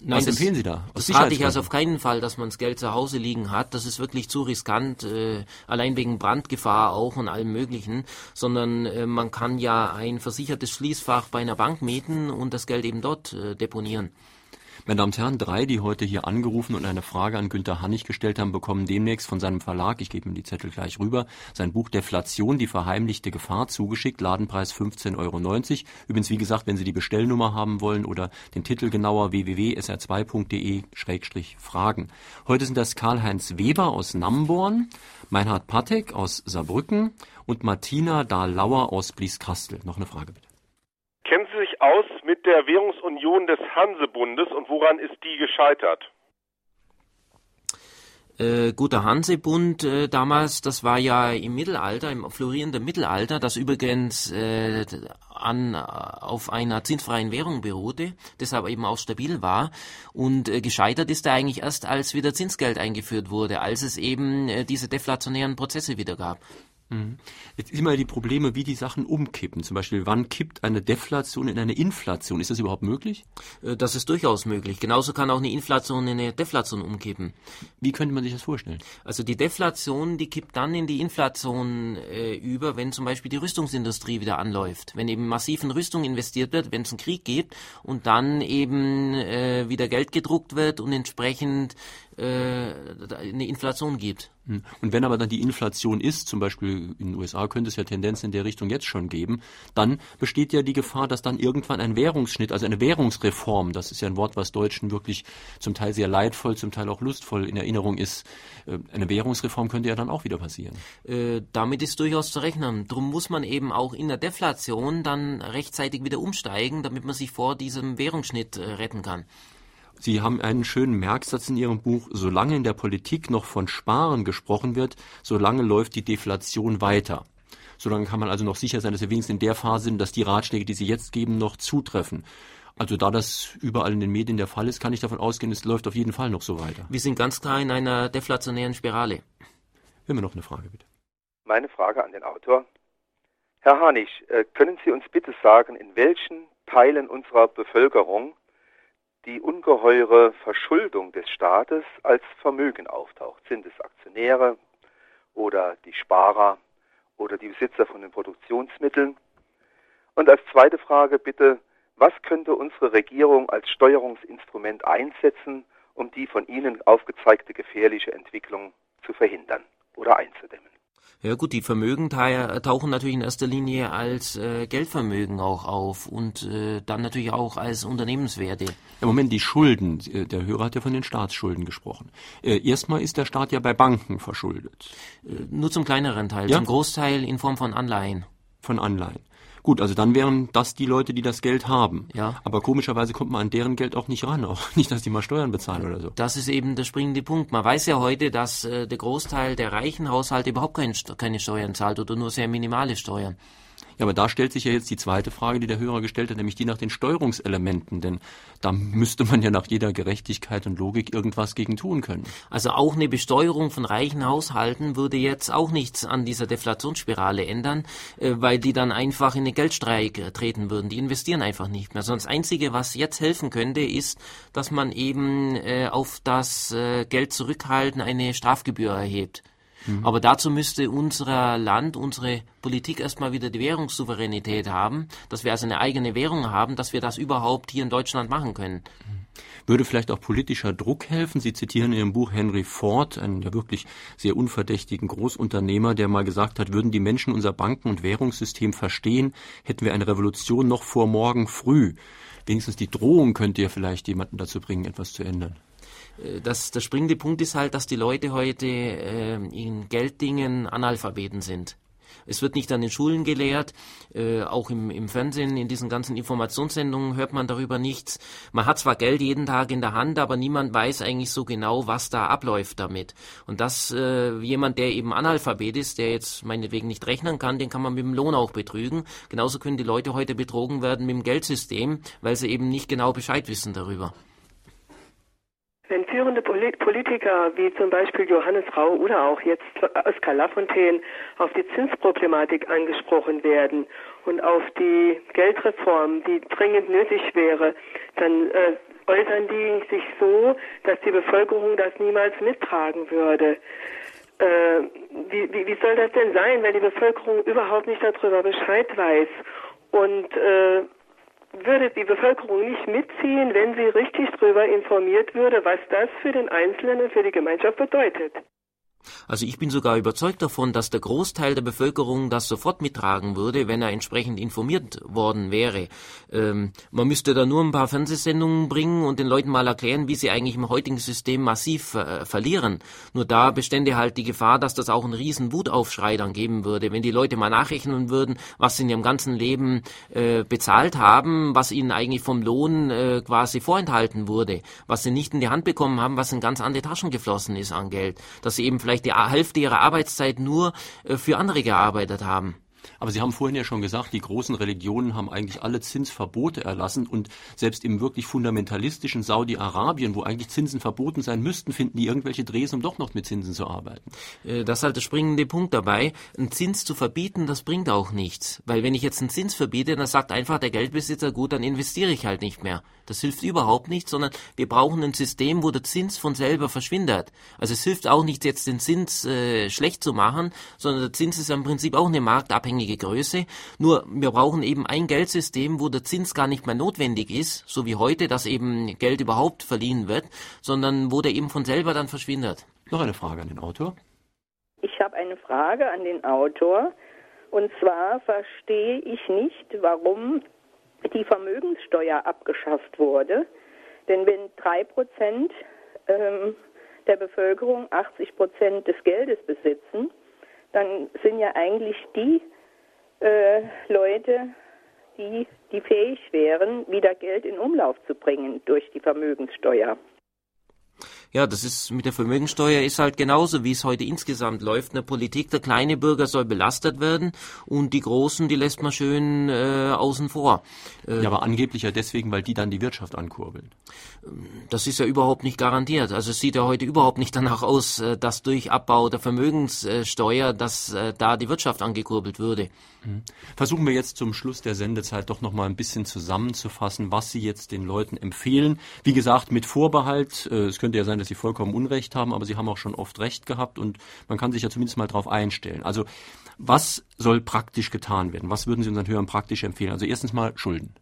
Speaker 3: Nein, Was das, empfehlen Sie da? das rate ich also auf keinen Fall, dass man das Geld zu Hause liegen hat. Das ist wirklich zu riskant, äh, allein wegen Brandgefahr auch und allem Möglichen. Sondern äh, man kann ja ein versichertes Schließfach bei einer Bank mieten und das Geld eben dort äh, deponieren.
Speaker 2: Meine Damen und Herren, drei, die heute hier angerufen und eine Frage an Günter Hannig gestellt haben, bekommen demnächst von seinem Verlag, ich gebe ihm die Zettel gleich rüber, sein Buch Deflation, die verheimlichte Gefahr zugeschickt, Ladenpreis 15,90 Euro. Übrigens, wie gesagt, wenn Sie die Bestellnummer haben wollen oder den Titel genauer www.sr2.de-fragen. Heute sind das Karl-Heinz Weber aus Namborn, Meinhard Patek aus Saarbrücken und Martina Dahlauer aus Blieskastel. Noch eine Frage bitte
Speaker 12: der Währungsunion des Hansebundes und woran ist die gescheitert?
Speaker 3: Äh, guter Hansebund äh, damals, das war ja im Mittelalter, im florierenden Mittelalter, das übrigens äh, an, auf einer zinsfreien Währung beruhte, deshalb eben auch stabil war. Und äh, gescheitert ist er eigentlich erst, als wieder Zinsgeld eingeführt wurde, als es eben äh, diese deflationären Prozesse wieder gab.
Speaker 2: Mhm. Jetzt immer die Probleme, wie die Sachen umkippen. Zum Beispiel, wann kippt eine Deflation in eine Inflation? Ist das überhaupt möglich?
Speaker 3: Äh, das ist durchaus möglich. Genauso kann auch eine Inflation in eine Deflation umkippen.
Speaker 2: Wie könnte man sich das vorstellen?
Speaker 3: Also die Deflation, die kippt dann in die Inflation äh, über, wenn zum Beispiel die Rüstungsindustrie wieder anläuft. Wenn eben massiv in Rüstung investiert wird, wenn es einen Krieg gibt und dann eben äh, wieder Geld gedruckt wird und entsprechend äh, eine Inflation gibt.
Speaker 2: Hm. Und wenn aber dann die Inflation ist, zum Beispiel in den USA könnte es ja Tendenzen in der Richtung jetzt schon geben, dann besteht ja die Gefahr, dass dann irgendwann ein Währungsschnitt, also eine Währungsreform, das ist ja ein Wort, was Deutschen wirklich zum Teil sehr leidvoll, zum Teil auch lustvoll in Erinnerung ist, äh, eine Währungsreform könnte ja dann auch wieder passieren.
Speaker 3: Äh, damit ist durchaus zu rechnen. Darum muss man eben auch in der Deflation dann rechtzeitig wieder umsteigen, damit man sich vor diesem Währungsschnitt äh, retten kann.
Speaker 2: Sie haben einen schönen Merksatz in Ihrem Buch, solange in der Politik noch von Sparen gesprochen wird, solange läuft die Deflation weiter. Solange kann man also noch sicher sein, dass wir wenigstens in der Phase sind, dass die Ratschläge, die Sie jetzt geben, noch zutreffen. Also da das überall in den Medien der Fall ist, kann ich davon ausgehen, es läuft auf jeden Fall noch so weiter.
Speaker 3: Wir sind ganz klar in einer deflationären Spirale.
Speaker 2: Wir haben noch eine Frage, bitte.
Speaker 13: Meine Frage an den Autor. Herr Harnig, äh, können Sie uns bitte sagen, in welchen Teilen unserer Bevölkerung die ungeheure Verschuldung des Staates als Vermögen auftaucht. Sind es Aktionäre oder die Sparer oder die Besitzer von den Produktionsmitteln? Und als zweite Frage bitte, was könnte unsere Regierung als Steuerungsinstrument einsetzen, um die von Ihnen aufgezeigte gefährliche Entwicklung zu verhindern oder einzudämmen?
Speaker 3: Ja gut, die Vermögen tauchen natürlich in erster Linie als äh, Geldvermögen auch auf und äh, dann natürlich auch als Unternehmenswerte.
Speaker 2: Im Moment, die Schulden, äh, der Hörer hat ja von den Staatsschulden gesprochen. Äh, erstmal ist der Staat ja bei Banken verschuldet.
Speaker 3: Äh, nur zum kleineren Teil, ja? zum Großteil in Form von Anleihen.
Speaker 2: Von Anleihen. Gut, also dann wären das die Leute, die das Geld haben.
Speaker 3: Ja.
Speaker 2: Aber komischerweise kommt man an deren Geld auch nicht ran, [laughs] auch nicht, dass die mal Steuern bezahlen oder so.
Speaker 3: Das ist eben der springende Punkt. Man weiß ja heute, dass äh, der Großteil der reichen Haushalte überhaupt kein, keine Steuern zahlt oder nur sehr minimale Steuern.
Speaker 2: Aber da stellt sich ja jetzt die zweite Frage, die der Hörer gestellt hat, nämlich die nach den Steuerungselementen. Denn da müsste man ja nach jeder Gerechtigkeit und Logik irgendwas gegen tun können.
Speaker 3: Also auch eine Besteuerung von reichen Haushalten würde jetzt auch nichts an dieser Deflationsspirale ändern, äh, weil die dann einfach in den Geldstreik äh, treten würden. Die investieren einfach nicht mehr. Sonst das Einzige, was jetzt helfen könnte, ist, dass man eben äh, auf das Geld zurückhalten eine Strafgebühr erhebt. Mhm. Aber dazu müsste unser Land, unsere Politik erstmal wieder die Währungssouveränität haben, dass wir also eine eigene Währung haben, dass wir das überhaupt hier in Deutschland machen können. Mhm.
Speaker 2: Würde vielleicht auch politischer Druck helfen? Sie zitieren in Ihrem Buch Henry Ford, einen ja wirklich sehr unverdächtigen Großunternehmer, der mal gesagt hat, würden die Menschen unser Banken- und Währungssystem verstehen, hätten wir eine Revolution noch vor morgen früh. Wenigstens die Drohung könnte ja vielleicht jemanden dazu bringen, etwas zu ändern.
Speaker 3: Äh, das, der springende Punkt ist halt, dass die Leute heute äh, in Gelddingen Analphabeten sind. Es wird nicht an den Schulen gelehrt, äh, auch im, im Fernsehen, in diesen ganzen Informationssendungen hört man darüber nichts. Man hat zwar Geld jeden Tag in der Hand, aber niemand weiß eigentlich so genau, was da abläuft damit. Und das äh, jemand, der eben Analphabet ist, der jetzt meinetwegen nicht rechnen kann, den kann man mit dem Lohn auch betrügen. Genauso können die Leute heute betrogen werden mit dem Geldsystem, weil sie eben nicht genau Bescheid wissen darüber.
Speaker 14: Wenn führende Politiker wie zum Beispiel Johannes Rau oder auch jetzt Oskar Lafontaine auf die Zinsproblematik angesprochen werden und auf die Geldreform, die dringend nötig wäre, dann äh, äußern die sich so, dass die Bevölkerung das niemals mittragen würde. Äh, wie, wie, wie soll das denn sein, wenn die Bevölkerung überhaupt nicht darüber Bescheid weiß? Und äh, würde die Bevölkerung nicht mitziehen, wenn sie richtig darüber informiert würde, was das für den Einzelnen und für die Gemeinschaft bedeutet.
Speaker 3: Also ich bin sogar überzeugt davon, dass der Großteil der Bevölkerung das sofort mittragen würde, wenn er entsprechend informiert worden wäre. Ähm, man müsste da nur ein paar Fernsehsendungen bringen und den Leuten mal erklären, wie sie eigentlich im heutigen System massiv äh, verlieren. Nur da bestände halt die Gefahr, dass das auch einen riesen Wutaufschrei dann geben würde, wenn die Leute mal nachrechnen würden, was sie in ihrem ganzen Leben äh, bezahlt haben, was ihnen eigentlich vom Lohn äh, quasi vorenthalten wurde, was sie nicht in die Hand bekommen haben, was in ganz andere Taschen geflossen ist an Geld, dass sie eben vielleicht vielleicht die Hälfte ihrer Arbeitszeit nur äh, für andere gearbeitet haben.
Speaker 2: Aber Sie haben vorhin ja schon gesagt, die großen Religionen haben eigentlich alle Zinsverbote erlassen und selbst im wirklich fundamentalistischen Saudi-Arabien, wo eigentlich Zinsen verboten sein müssten, finden die irgendwelche Drehs, um doch noch mit Zinsen zu arbeiten.
Speaker 3: Äh, das ist halt der springende Punkt dabei. Einen Zins zu verbieten, das bringt auch nichts. Weil wenn ich jetzt einen Zins verbiete, dann sagt einfach der Geldbesitzer, gut, dann investiere ich halt nicht mehr. Das hilft überhaupt nicht, sondern wir brauchen ein System, wo der Zins von selber verschwindet. Also es hilft auch nicht, jetzt den Zins äh, schlecht zu machen, sondern der Zins ist im Prinzip auch eine marktabhängige Größe. Nur wir brauchen eben ein Geldsystem, wo der Zins gar nicht mehr notwendig ist, so wie heute, dass eben Geld überhaupt verliehen wird, sondern wo der eben von selber dann verschwindet.
Speaker 2: Noch eine Frage an den Autor.
Speaker 15: Ich habe eine Frage an den Autor. Und zwar verstehe ich nicht, warum die Vermögenssteuer abgeschafft wurde. Denn wenn drei Prozent ähm, der Bevölkerung 80 Prozent des Geldes besitzen, dann sind ja eigentlich die äh, Leute, die, die fähig wären, wieder Geld in Umlauf zu bringen durch die Vermögenssteuer.
Speaker 3: Ja, das ist mit der Vermögensteuer ist halt genauso, wie es heute insgesamt läuft in der Politik. Der kleine Bürger soll belastet werden und die Großen, die lässt man schön äh, außen vor.
Speaker 2: Äh, ja, aber angeblich ja deswegen, weil die dann die Wirtschaft ankurbeln.
Speaker 3: Das ist ja überhaupt nicht garantiert. Also es sieht ja heute überhaupt nicht danach aus, äh, dass durch Abbau der Vermögenssteuer, dass äh, da die Wirtschaft angekurbelt würde.
Speaker 2: Mhm. Versuchen wir jetzt zum Schluss der Sendezeit doch noch mal ein bisschen zusammenzufassen, was Sie jetzt den Leuten empfehlen. Wie gesagt, mit Vorbehalt. Äh, es könnte ja sein, dass Sie vollkommen Unrecht haben, aber Sie haben auch schon oft Recht gehabt und man kann sich ja zumindest mal darauf einstellen. Also was soll praktisch getan werden? Was würden Sie unseren Hörern praktisch empfehlen? Also erstens mal Schulden.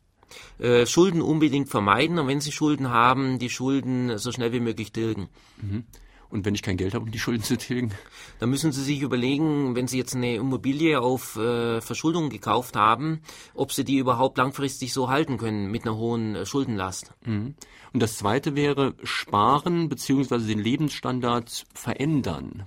Speaker 3: Äh, Schulden unbedingt vermeiden und wenn Sie Schulden haben, die Schulden so schnell wie möglich tilgen.
Speaker 2: Mhm. Und wenn ich kein Geld habe, um die Schulden zu tilgen?
Speaker 3: Dann müssen Sie sich überlegen, wenn Sie jetzt eine Immobilie auf äh, Verschuldung gekauft haben, ob Sie die überhaupt langfristig so halten können mit einer hohen äh, Schuldenlast.
Speaker 2: Mhm. Und das Zweite wäre sparen beziehungsweise den Lebensstandard verändern.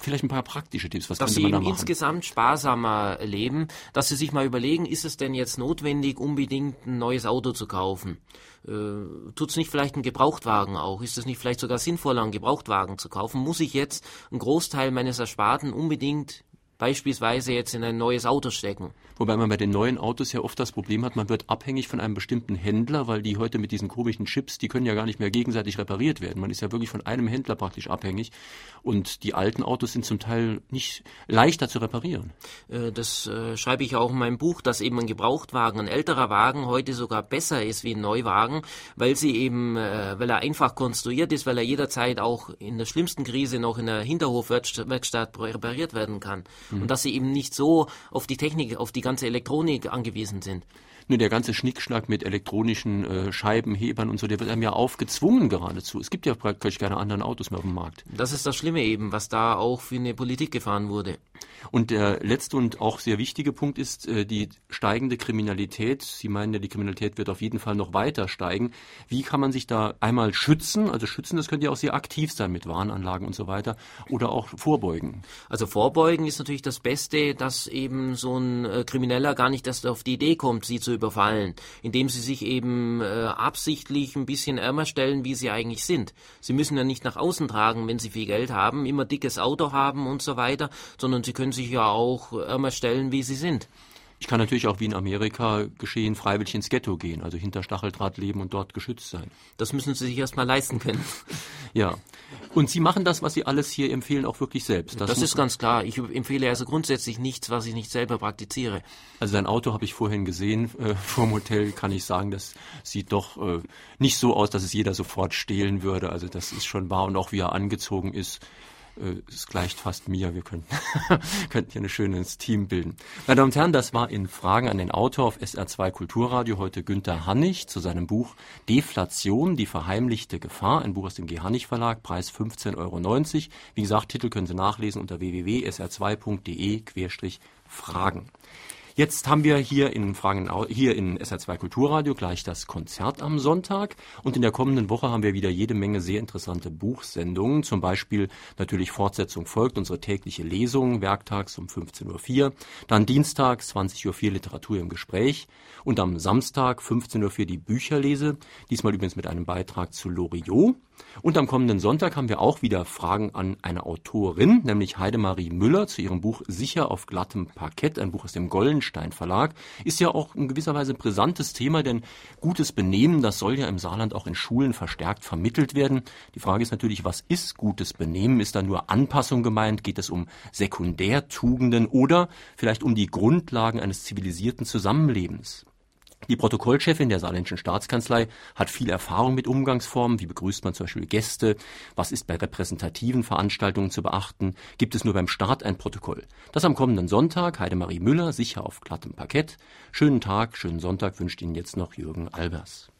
Speaker 2: Vielleicht ein paar praktische Tipps. Was
Speaker 3: dass
Speaker 2: Sie
Speaker 3: eben insgesamt sparsamer leben, dass Sie sich mal überlegen, ist es denn jetzt notwendig, unbedingt ein neues Auto zu kaufen? Äh, Tut es nicht vielleicht ein Gebrauchtwagen auch? Ist es nicht vielleicht sogar sinnvoller, einen Gebrauchtwagen zu kaufen? Muss ich jetzt einen Großteil meines Ersparten unbedingt beispielsweise jetzt in ein neues Auto stecken.
Speaker 2: Wobei man bei den neuen Autos ja oft das Problem hat, man wird abhängig von einem bestimmten Händler, weil die heute mit diesen komischen Chips, die können ja gar nicht mehr gegenseitig repariert werden. Man ist ja wirklich von einem Händler praktisch abhängig. Und die alten Autos sind zum Teil nicht leichter zu reparieren.
Speaker 3: Äh, das äh, schreibe ich auch in meinem Buch, dass eben ein Gebrauchtwagen, ein älterer Wagen heute sogar besser ist wie ein Neuwagen, weil sie eben, äh, weil er einfach konstruiert ist, weil er jederzeit auch in der schlimmsten Krise noch in der Hinterhofwerkstatt repariert werden kann mhm. und dass sie eben nicht so auf die Technik, auf die ganze Elektronik angewiesen sind.
Speaker 2: Nur der ganze Schnickschnack mit elektronischen äh, Scheibenhebern und so, der wird einem ja aufgezwungen geradezu. Es gibt ja praktisch keine anderen Autos mehr auf dem Markt.
Speaker 3: Das ist das Schlimme eben, was da auch für eine Politik gefahren wurde.
Speaker 2: Und der letzte und auch sehr wichtige Punkt ist äh, die steigende Kriminalität. Sie meinen ja, die Kriminalität wird auf jeden Fall noch weiter steigen. Wie kann man sich da einmal schützen? Also schützen, das könnte ja auch sehr aktiv sein mit Warnanlagen und so weiter. Oder auch vorbeugen.
Speaker 3: Also vorbeugen ist natürlich das Beste, dass eben so ein äh, Krimineller gar nicht erst auf die Idee kommt, sie zu überfallen, indem sie sich eben äh, absichtlich ein bisschen ärmer stellen, wie sie eigentlich sind. Sie müssen ja nicht nach außen tragen, wenn sie viel Geld haben, immer dickes Auto haben und so weiter, sondern sie können sich ja auch ärmer stellen, wie sie sind.
Speaker 2: Ich kann natürlich auch wie in Amerika geschehen, freiwillig ins Ghetto gehen, also hinter Stacheldraht leben und dort geschützt sein.
Speaker 3: Das müssen Sie sich erstmal leisten können. [laughs]
Speaker 2: ja. Und Sie machen das, was Sie alles hier empfehlen, auch wirklich selbst.
Speaker 3: Das, das ist ganz klar. Ich empfehle also grundsätzlich nichts, was ich nicht selber praktiziere.
Speaker 2: Also sein Auto habe ich vorhin gesehen, äh, [laughs] vom Hotel kann ich sagen, das sieht doch äh, nicht so aus, dass es jeder sofort stehlen würde. Also das ist schon wahr und auch wie er angezogen ist es gleicht fast mir. Wir könnten, [laughs] könnten hier ein schönes Team bilden. Meine Damen und Herren, das war in Fragen an den Autor auf SR2 Kulturradio heute Günter Hannig zu seinem Buch Deflation, die verheimlichte Gefahr. Ein Buch aus dem G. Hannig Verlag, Preis 15,90 Euro. Wie gesagt, Titel können Sie nachlesen unter www.sr2.de-fragen. Jetzt haben wir hier in Fragen, hier in SR2 Kulturradio gleich das Konzert am Sonntag und in der kommenden Woche haben wir wieder jede Menge sehr interessante Buchsendungen. Zum Beispiel natürlich Fortsetzung folgt unsere tägliche Lesung, werktags um 15.04 Uhr, dann dienstags 20.04 Uhr Literatur im Gespräch und am Samstag 15.04 Uhr die Bücherlese, diesmal übrigens mit einem Beitrag zu Loriot. Und am kommenden Sonntag haben wir auch wieder Fragen an eine Autorin, nämlich Heidemarie Müller zu ihrem Buch Sicher auf glattem Parkett, ein Buch aus dem Gollenstein Verlag. Ist ja auch in gewisser Weise ein brisantes Thema, denn gutes Benehmen, das soll ja im Saarland auch in Schulen verstärkt vermittelt werden. Die Frage ist natürlich, was ist gutes Benehmen? Ist da nur Anpassung gemeint? Geht es um Sekundärtugenden oder vielleicht um die Grundlagen eines zivilisierten Zusammenlebens? Die Protokollchefin der saarländischen Staatskanzlei hat viel Erfahrung mit Umgangsformen. Wie begrüßt man zum Beispiel Gäste? Was ist bei repräsentativen Veranstaltungen zu beachten? Gibt es nur beim Start ein Protokoll? Das am kommenden Sonntag. Heidemarie Müller, sicher auf glattem Parkett. Schönen Tag, schönen Sonntag wünscht Ihnen jetzt noch Jürgen Albers.